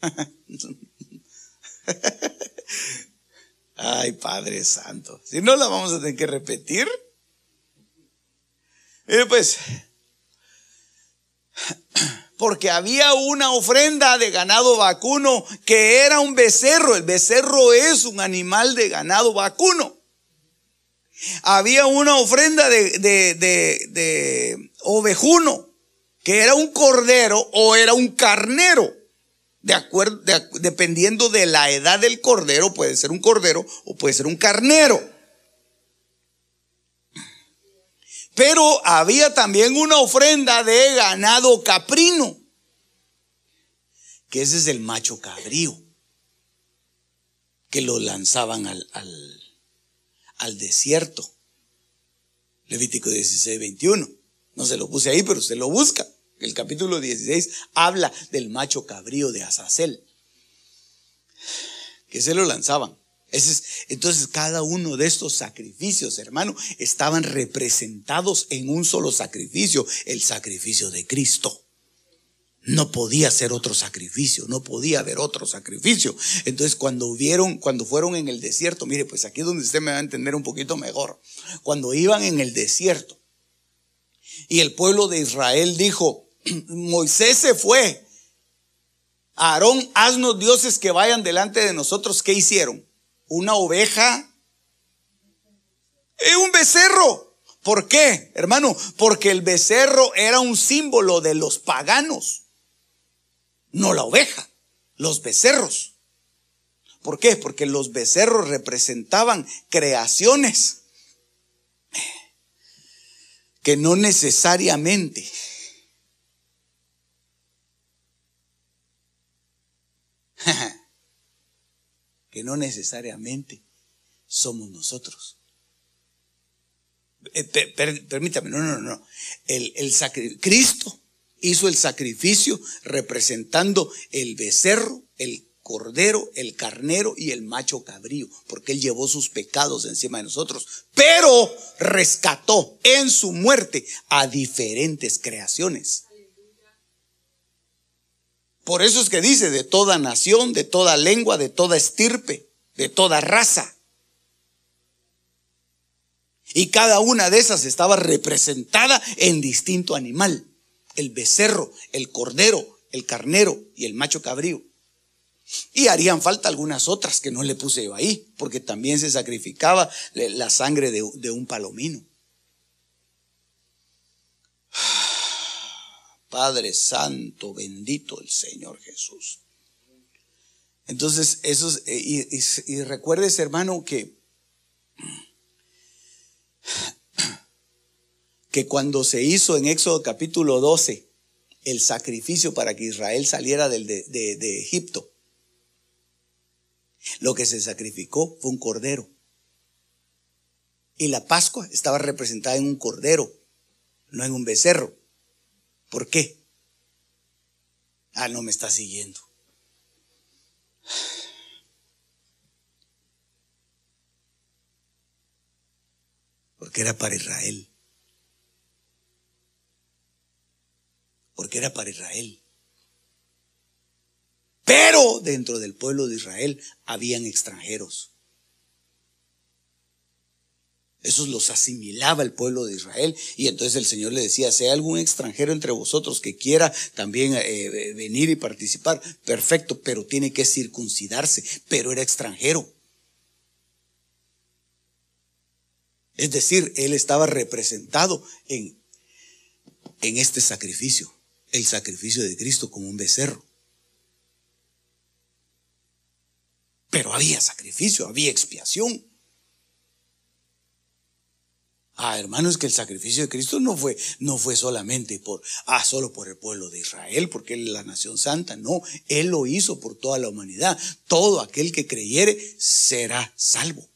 Ay, Padre Santo. Si no la vamos a tener que repetir. Y pues, porque había una ofrenda de ganado vacuno que era un becerro. El becerro es un animal de ganado vacuno. Había una ofrenda de, de, ovejuno que era un cordero o era un carnero. De acuerdo, dependiendo de la edad del cordero, puede ser un cordero o puede ser un carnero. Pero había también una ofrenda de ganado caprino, que ese es el macho cabrío, que lo lanzaban al, al, desierto. Levítico 16, 21. No se lo puse ahí, pero se lo busca. El capítulo 16 habla del macho cabrío de Azazel, que se lo lanzaban entonces cada uno de estos sacrificios, hermano, estaban representados en un solo sacrificio, el sacrificio de Cristo. No podía ser otro sacrificio, no podía haber otro sacrificio. Entonces cuando vieron, cuando fueron en el desierto, mire, pues aquí es donde usted me va a entender un poquito mejor. Cuando iban en el desierto y el pueblo de Israel dijo, Moisés se fue, Aarón, haznos dioses que vayan delante de nosotros, ¿qué hicieron? una oveja y un becerro. ¿Por qué, hermano? Porque el becerro era un símbolo de los paganos, no la oveja, los becerros. ¿Por qué? Porque los becerros representaban creaciones que no necesariamente que no necesariamente somos nosotros. Eh, permítame, no, no, no. El, el Cristo hizo el sacrificio representando el becerro, el cordero, el carnero y el macho cabrío, porque él llevó sus pecados encima de nosotros, pero rescató en su muerte a diferentes creaciones. Por eso es que dice de toda nación, de toda lengua, de toda estirpe, de toda raza. Y cada una de esas estaba representada en distinto animal. El becerro, el cordero, el carnero y el macho cabrío. Y harían falta algunas otras que no le puse yo ahí, porque también se sacrificaba la sangre de, de un palomino. Padre Santo, bendito el Señor Jesús. Entonces, eso eh, y, recuerdes, hermano, que, que cuando se hizo en Éxodo capítulo 12 el sacrificio para que Israel saliera de, de Egipto, lo que se sacrificó fue un cordero. Y la Pascua estaba representada en un cordero, no en un becerro. ¿Por qué? Ah, no me está siguiendo. Porque era para Israel. Porque era para Israel. Pero dentro del pueblo de Israel habían extranjeros. Esos los asimilaba el pueblo de Israel. Y entonces el Señor le decía, hay algún extranjero entre vosotros que quiera también eh, eh, venir y participar, perfecto, pero tiene que circuncidarse, pero era extranjero. Es decir, él estaba representado en, en este sacrificio, el sacrificio de Cristo como un becerro. Pero había sacrificio, había expiación. Ah, hermanos, que el sacrificio de Cristo no fue, no fue solamente por, ah, solo por el pueblo de Israel, porque él es la nación santa. No, él lo hizo por toda la humanidad. Todo aquel que creyere será salvo.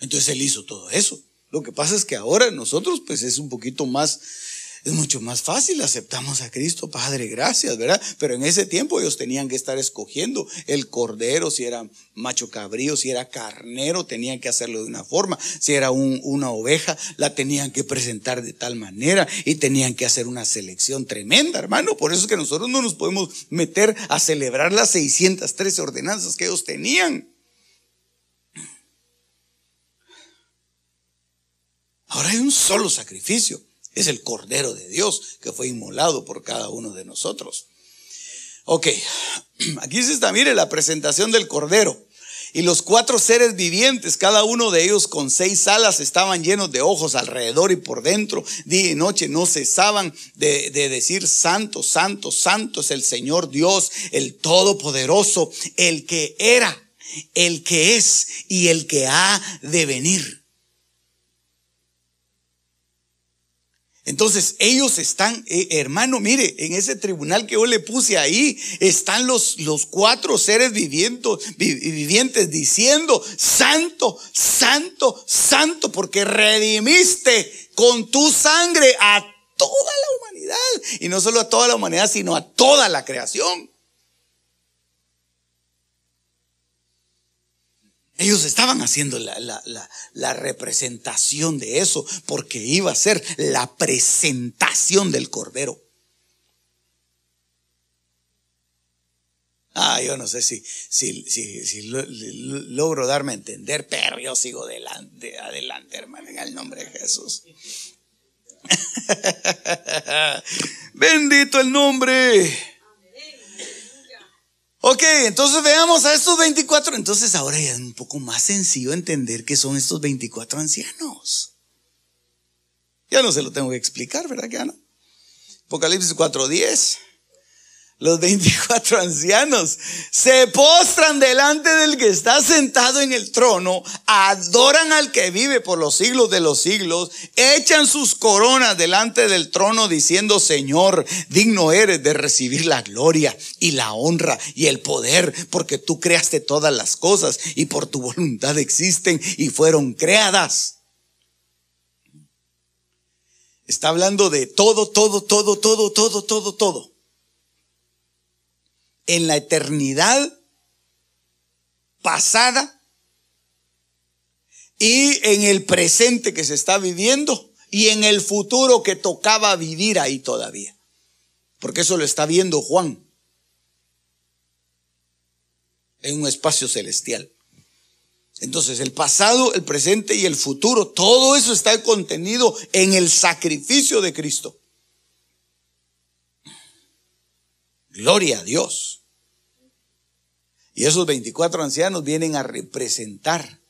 Entonces él hizo todo eso. Lo que pasa es que ahora nosotros, pues es un poquito más es mucho más fácil, aceptamos a Cristo, Padre, gracias, ¿verdad? Pero en ese tiempo ellos tenían que estar escogiendo el cordero, si era macho cabrío, si era carnero, tenían que hacerlo de una forma, si era una oveja, la tenían que presentar de tal manera y tenían que hacer una selección tremenda, hermano. Por eso es que nosotros no nos podemos meter a celebrar las 613 ordenanzas que ellos tenían. Ahora hay un solo sacrificio. Es el Cordero de Dios que fue inmolado por cada uno de nosotros. Ok, aquí se está, mire, la presentación del Cordero. Y los cuatro seres vivientes, cada uno de ellos con seis alas, estaban llenos de ojos alrededor y por dentro, día y noche, no cesaban de, de, decir, Santo, Santo, Santo es el Señor Dios, el Todopoderoso, el que era, el que es y el que ha de venir. Entonces ellos están, eh, hermano, mire, en ese tribunal que yo le puse ahí, están los, los cuatro seres vivientes, vivientes diciendo, santo, santo, santo, porque redimiste con tu sangre a toda la humanidad. Y no solo a toda la humanidad, sino a toda la creación. Ellos estaban haciendo la, representación de eso porque iba a ser la presentación del Cordero. Ah, yo no sé si, si, si, logro darme a entender, pero yo sigo adelante, adelante, hermano, en el nombre de Jesús. Bendito el nombre. Ok, entonces veamos a estos 24. Entonces ahora ya es un poco más sencillo entender qué son estos 24 ancianos. Ya no se lo tengo que explicar, ¿verdad que no? Apocalipsis 4.10 los 24 ancianos se postran delante del que está sentado en el trono, adoran al que vive por los siglos de los siglos, echan sus coronas delante del trono diciendo, Señor, digno eres de recibir la gloria y la honra y el poder, porque tú creaste todas las cosas y por tu voluntad existen y fueron creadas. Está hablando de todo, todo, todo, todo, todo, todo, todo en la eternidad pasada y en el presente que se está viviendo y en el futuro que tocaba vivir ahí todavía. Porque eso lo está viendo Juan en un espacio celestial. Entonces, el pasado, el presente y el futuro, todo eso está contenido en el sacrificio de Cristo. Gloria a Dios. Y esos 24 ancianos vienen a representar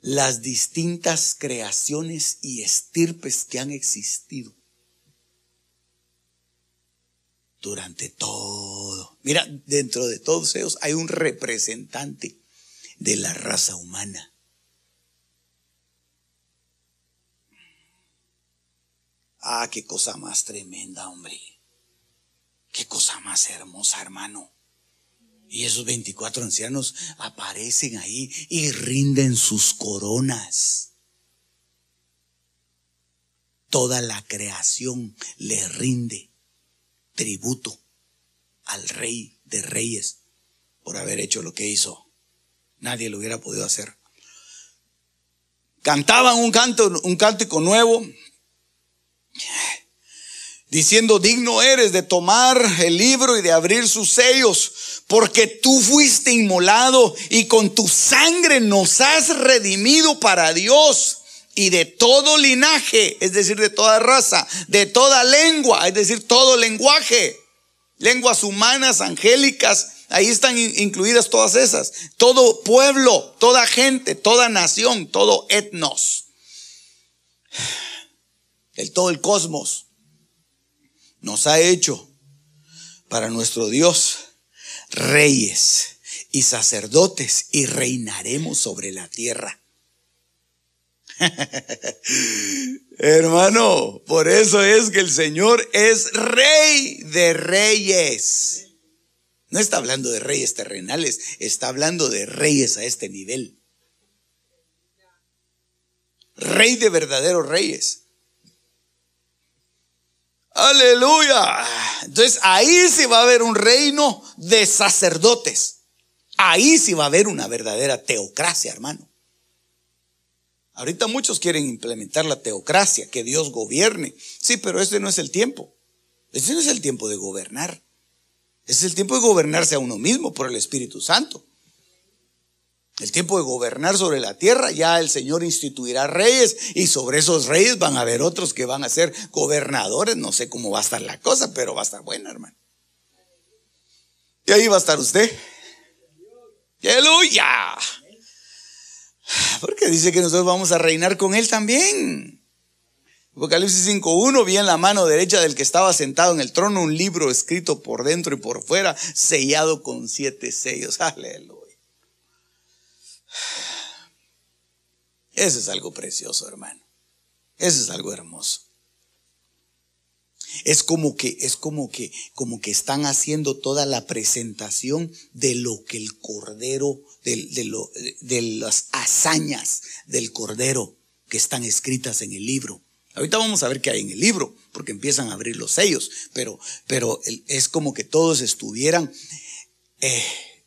las distintas creaciones y estirpes que han existido durante todo. Mira, dentro de todos ellos hay un representante de la raza humana. Ah, qué cosa más tremenda, hombre. Qué cosa más hermosa, hermano. Y esos 24 ancianos aparecen ahí y rinden sus coronas. Toda la creación le rinde tributo al rey de reyes por haber hecho lo que hizo. Nadie lo hubiera podido hacer. Cantaban un canto, un cántico nuevo diciendo, digno eres de tomar el libro y de abrir sus sellos, porque tú fuiste inmolado y con tu sangre nos has redimido para Dios y de todo linaje, es decir, de toda raza, de toda lengua, es decir, todo lenguaje, lenguas humanas, angélicas, ahí están incluidas todas esas, todo pueblo, toda gente, toda nación, todo etnos, el todo el cosmos nos ha hecho para nuestro Dios reyes y sacerdotes y reinaremos sobre la tierra. Hermano, por eso es que el Señor es rey de reyes. No está hablando de reyes terrenales, está hablando de reyes a este nivel. Rey de verdaderos reyes. Aleluya. Entonces ahí sí va a haber un reino de sacerdotes. Ahí sí va a haber una verdadera teocracia, hermano. Ahorita muchos quieren implementar la teocracia, que Dios gobierne. Sí, pero este no es el tiempo. Este no es el tiempo de gobernar. Es el tiempo de gobernarse a uno mismo por el Espíritu Santo. El tiempo de gobernar sobre la tierra, ya el Señor instituirá reyes y sobre esos reyes van a haber otros que van a ser gobernadores. No sé cómo va a estar la cosa, pero va a estar buena, hermano. Y ahí va a estar usted. Aleluya. Porque dice que nosotros vamos a reinar con Él también. Apocalipsis 5.1, vi en la mano derecha del que estaba sentado en el trono un libro escrito por dentro y por fuera, sellado con siete sellos. Aleluya. Eso es algo precioso, hermano. Eso es algo hermoso. Es como que, es como que, como que están haciendo toda la presentación de lo que el cordero, de, lo, de las hazañas del cordero que están escritas en el libro. Ahorita vamos a ver qué hay en el libro, porque empiezan a abrir los sellos, pero, pero es como que todos estuvieran eh,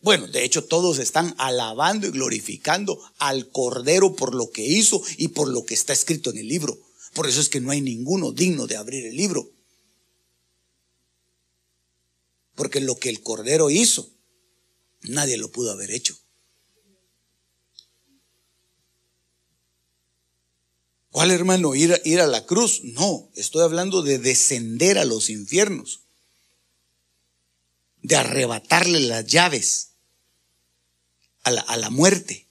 bueno, de hecho todos están alabando y glorificando al Cordero por lo que hizo y por lo que está escrito en el libro. Por eso es que no hay ninguno digno de abrir el libro. Porque lo que el Cordero hizo, nadie lo pudo haber hecho. ¿Cuál hermano? Ir, ir a la cruz. No, estoy hablando de descender a los infiernos de arrebatarle las llaves a la, muerte,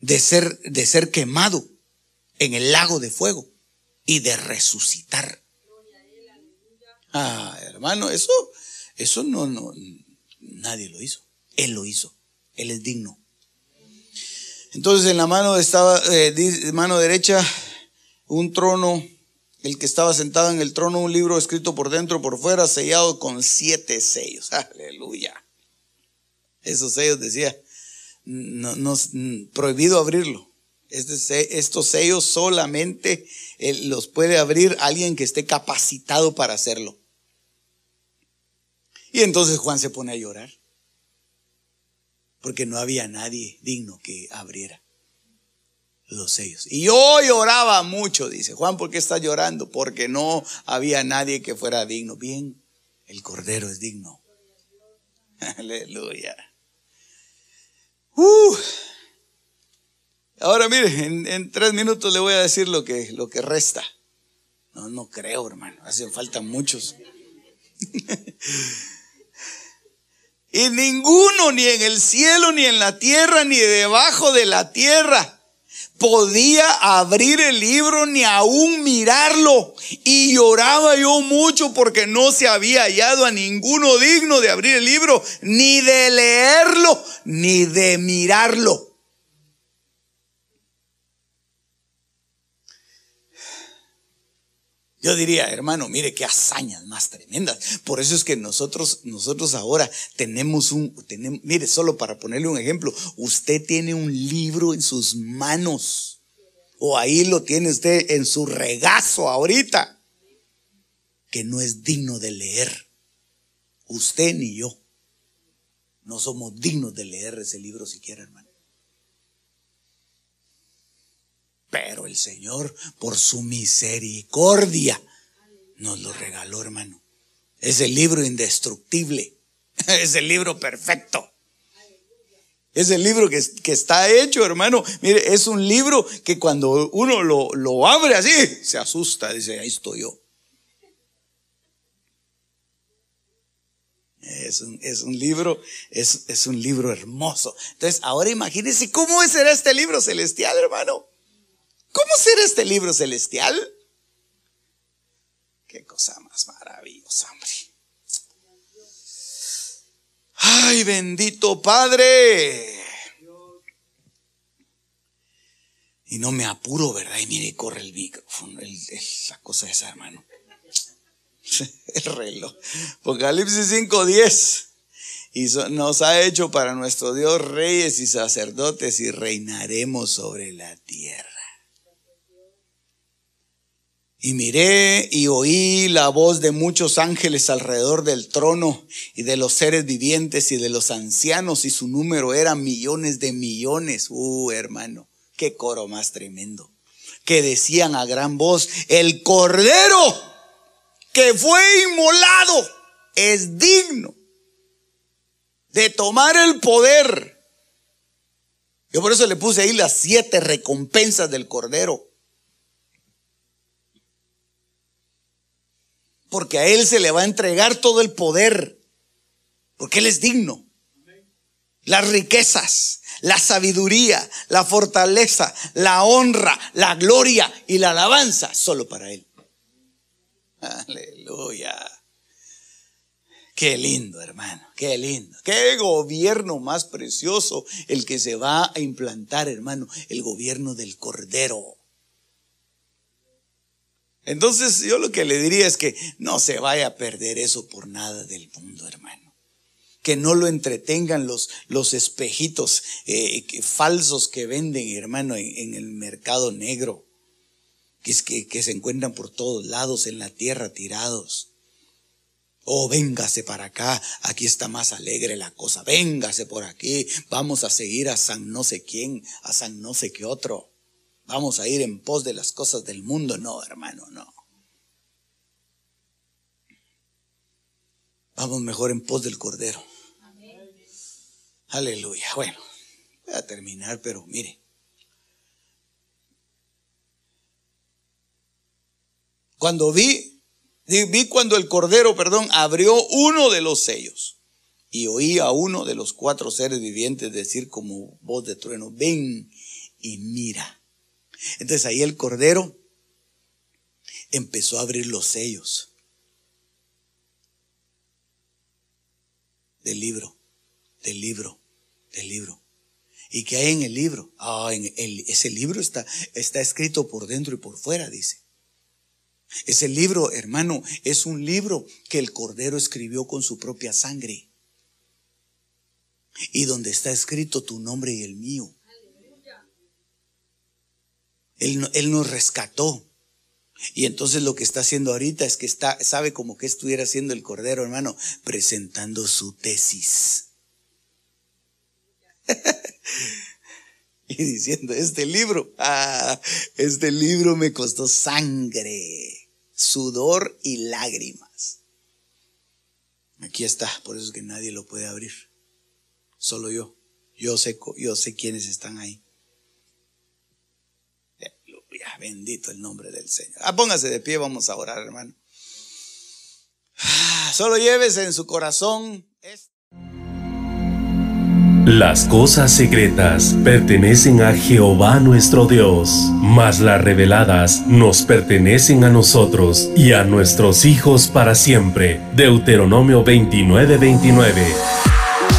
de ser, de ser quemado en el lago de fuego y de resucitar. Ah, hermano, eso, eso no, no, nadie lo hizo. Él lo hizo. Él es digno. Entonces en la mano estaba, eh, mano derecha, un trono el que estaba sentado en el trono, un libro escrito por dentro, por fuera, sellado con siete sellos. Aleluya. Esos sellos decía, no, prohibido abrirlo. Este estos sellos solamente eh, los puede abrir alguien que esté capacitado para hacerlo. Y entonces Juan se pone a llorar, porque no había nadie digno que abriera los sellos. Y yo lloraba mucho, dice Juan, ¿por qué está llorando? Porque no había nadie que fuera digno. Bien, el Cordero es digno. Aleluya. Uh. Ahora mire, en, tres minutos le voy a decir lo que, lo que resta. No, no creo, hermano. Hacen falta muchos. y ninguno, ni en el cielo, ni en la tierra, ni debajo de la tierra podía abrir el libro ni aún mirarlo. Y lloraba yo mucho porque no se había hallado a ninguno digno de abrir el libro, ni de leerlo, ni de mirarlo. Yo diría, hermano, mire qué hazañas más tremendas. Por eso es que nosotros, nosotros ahora tenemos un, mire, solo para ponerle un ejemplo, usted tiene un libro en sus manos. O ahí lo tiene usted en su regazo ahorita. Que no es digno de leer. Usted ni yo. No somos dignos de leer ese libro siquiera, hermano. Pero el Señor, por su misericordia, nos lo regaló, hermano. Es el libro indestructible. Es el libro perfecto. Es el libro que, que, está hecho, hermano. Mire, es un libro que cuando uno lo, lo abre así, se asusta. Dice, ahí estoy yo. Es un, es un libro, es, es, un libro hermoso. Entonces, ahora imagínense cómo será este libro celestial, hermano. ¿Cómo será este libro celestial? Qué cosa más maravillosa, hombre. Ay, bendito Padre. Y no me apuro, ¿verdad? Y mire, corre el micrófono, la cosa esa, hermano. El reloj. Apocalipsis 5:10. Y nos ha hecho para nuestro Dios reyes y sacerdotes y reinaremos sobre la tierra. Y miré y oí la voz de muchos ángeles alrededor del trono y de los seres vivientes y de los ancianos y su número era millones de millones. Uh, hermano, qué coro más tremendo. Que decían a gran voz, el cordero que fue inmolado es digno de tomar el poder. Yo por eso le puse ahí las siete recompensas del cordero. Porque a Él se le va a entregar todo el poder, porque Él es digno. Las riquezas, la sabiduría, la fortaleza, la honra, la gloria y la alabanza, solo para Él. Aleluya. Qué lindo, hermano, qué lindo. Qué gobierno más precioso el que se va a implantar, hermano, el gobierno del Cordero. Entonces yo lo que le diría es que no se vaya a perder eso por nada del mundo, hermano. Que no lo entretengan los, los espejitos eh, falsos que venden, hermano, en, el mercado negro. Que, es que, que se encuentran por todos lados en la tierra tirados. Oh, véngase para acá, aquí está más alegre la cosa, véngase por aquí, vamos a seguir a San no sé quién, a San no sé qué otro. Vamos a ir en pos de las cosas del mundo. No, hermano, no. Vamos mejor en pos del Cordero. Aleluya. Bueno, voy a terminar, pero mire. Cuando vi, vi cuando el Cordero, perdón, abrió uno de los sellos y oí a uno de los cuatro seres vivientes decir como voz de trueno, ven y mira. Entonces ahí el Cordero empezó a abrir los sellos del libro, del libro, del libro. ¿Y qué hay en el libro? Ah, en ese libro está, está escrito por dentro y por fuera, dice. Ese libro, hermano, es un libro que el Cordero escribió con su propia sangre. Y donde está escrito tu nombre y el mío. Él, nos rescató. Y entonces lo que está haciendo ahorita es que está, sabe como que estuviera haciendo el Cordero, hermano, presentando su tesis. y diciendo, este libro, ah, este libro me costó sangre, sudor y lágrimas. Aquí está, por eso es que nadie lo puede abrir. Solo yo. Yo sé, yo sé quiénes están ahí. Bendito el nombre del Señor. Ah, póngase de pie, vamos a orar, hermano. Ah, solo llévese en su corazón. Las cosas secretas pertenecen a Jehová nuestro Dios, mas las reveladas nos pertenecen a nosotros y a nuestros hijos para siempre. Deuteronomio 29:29. 29.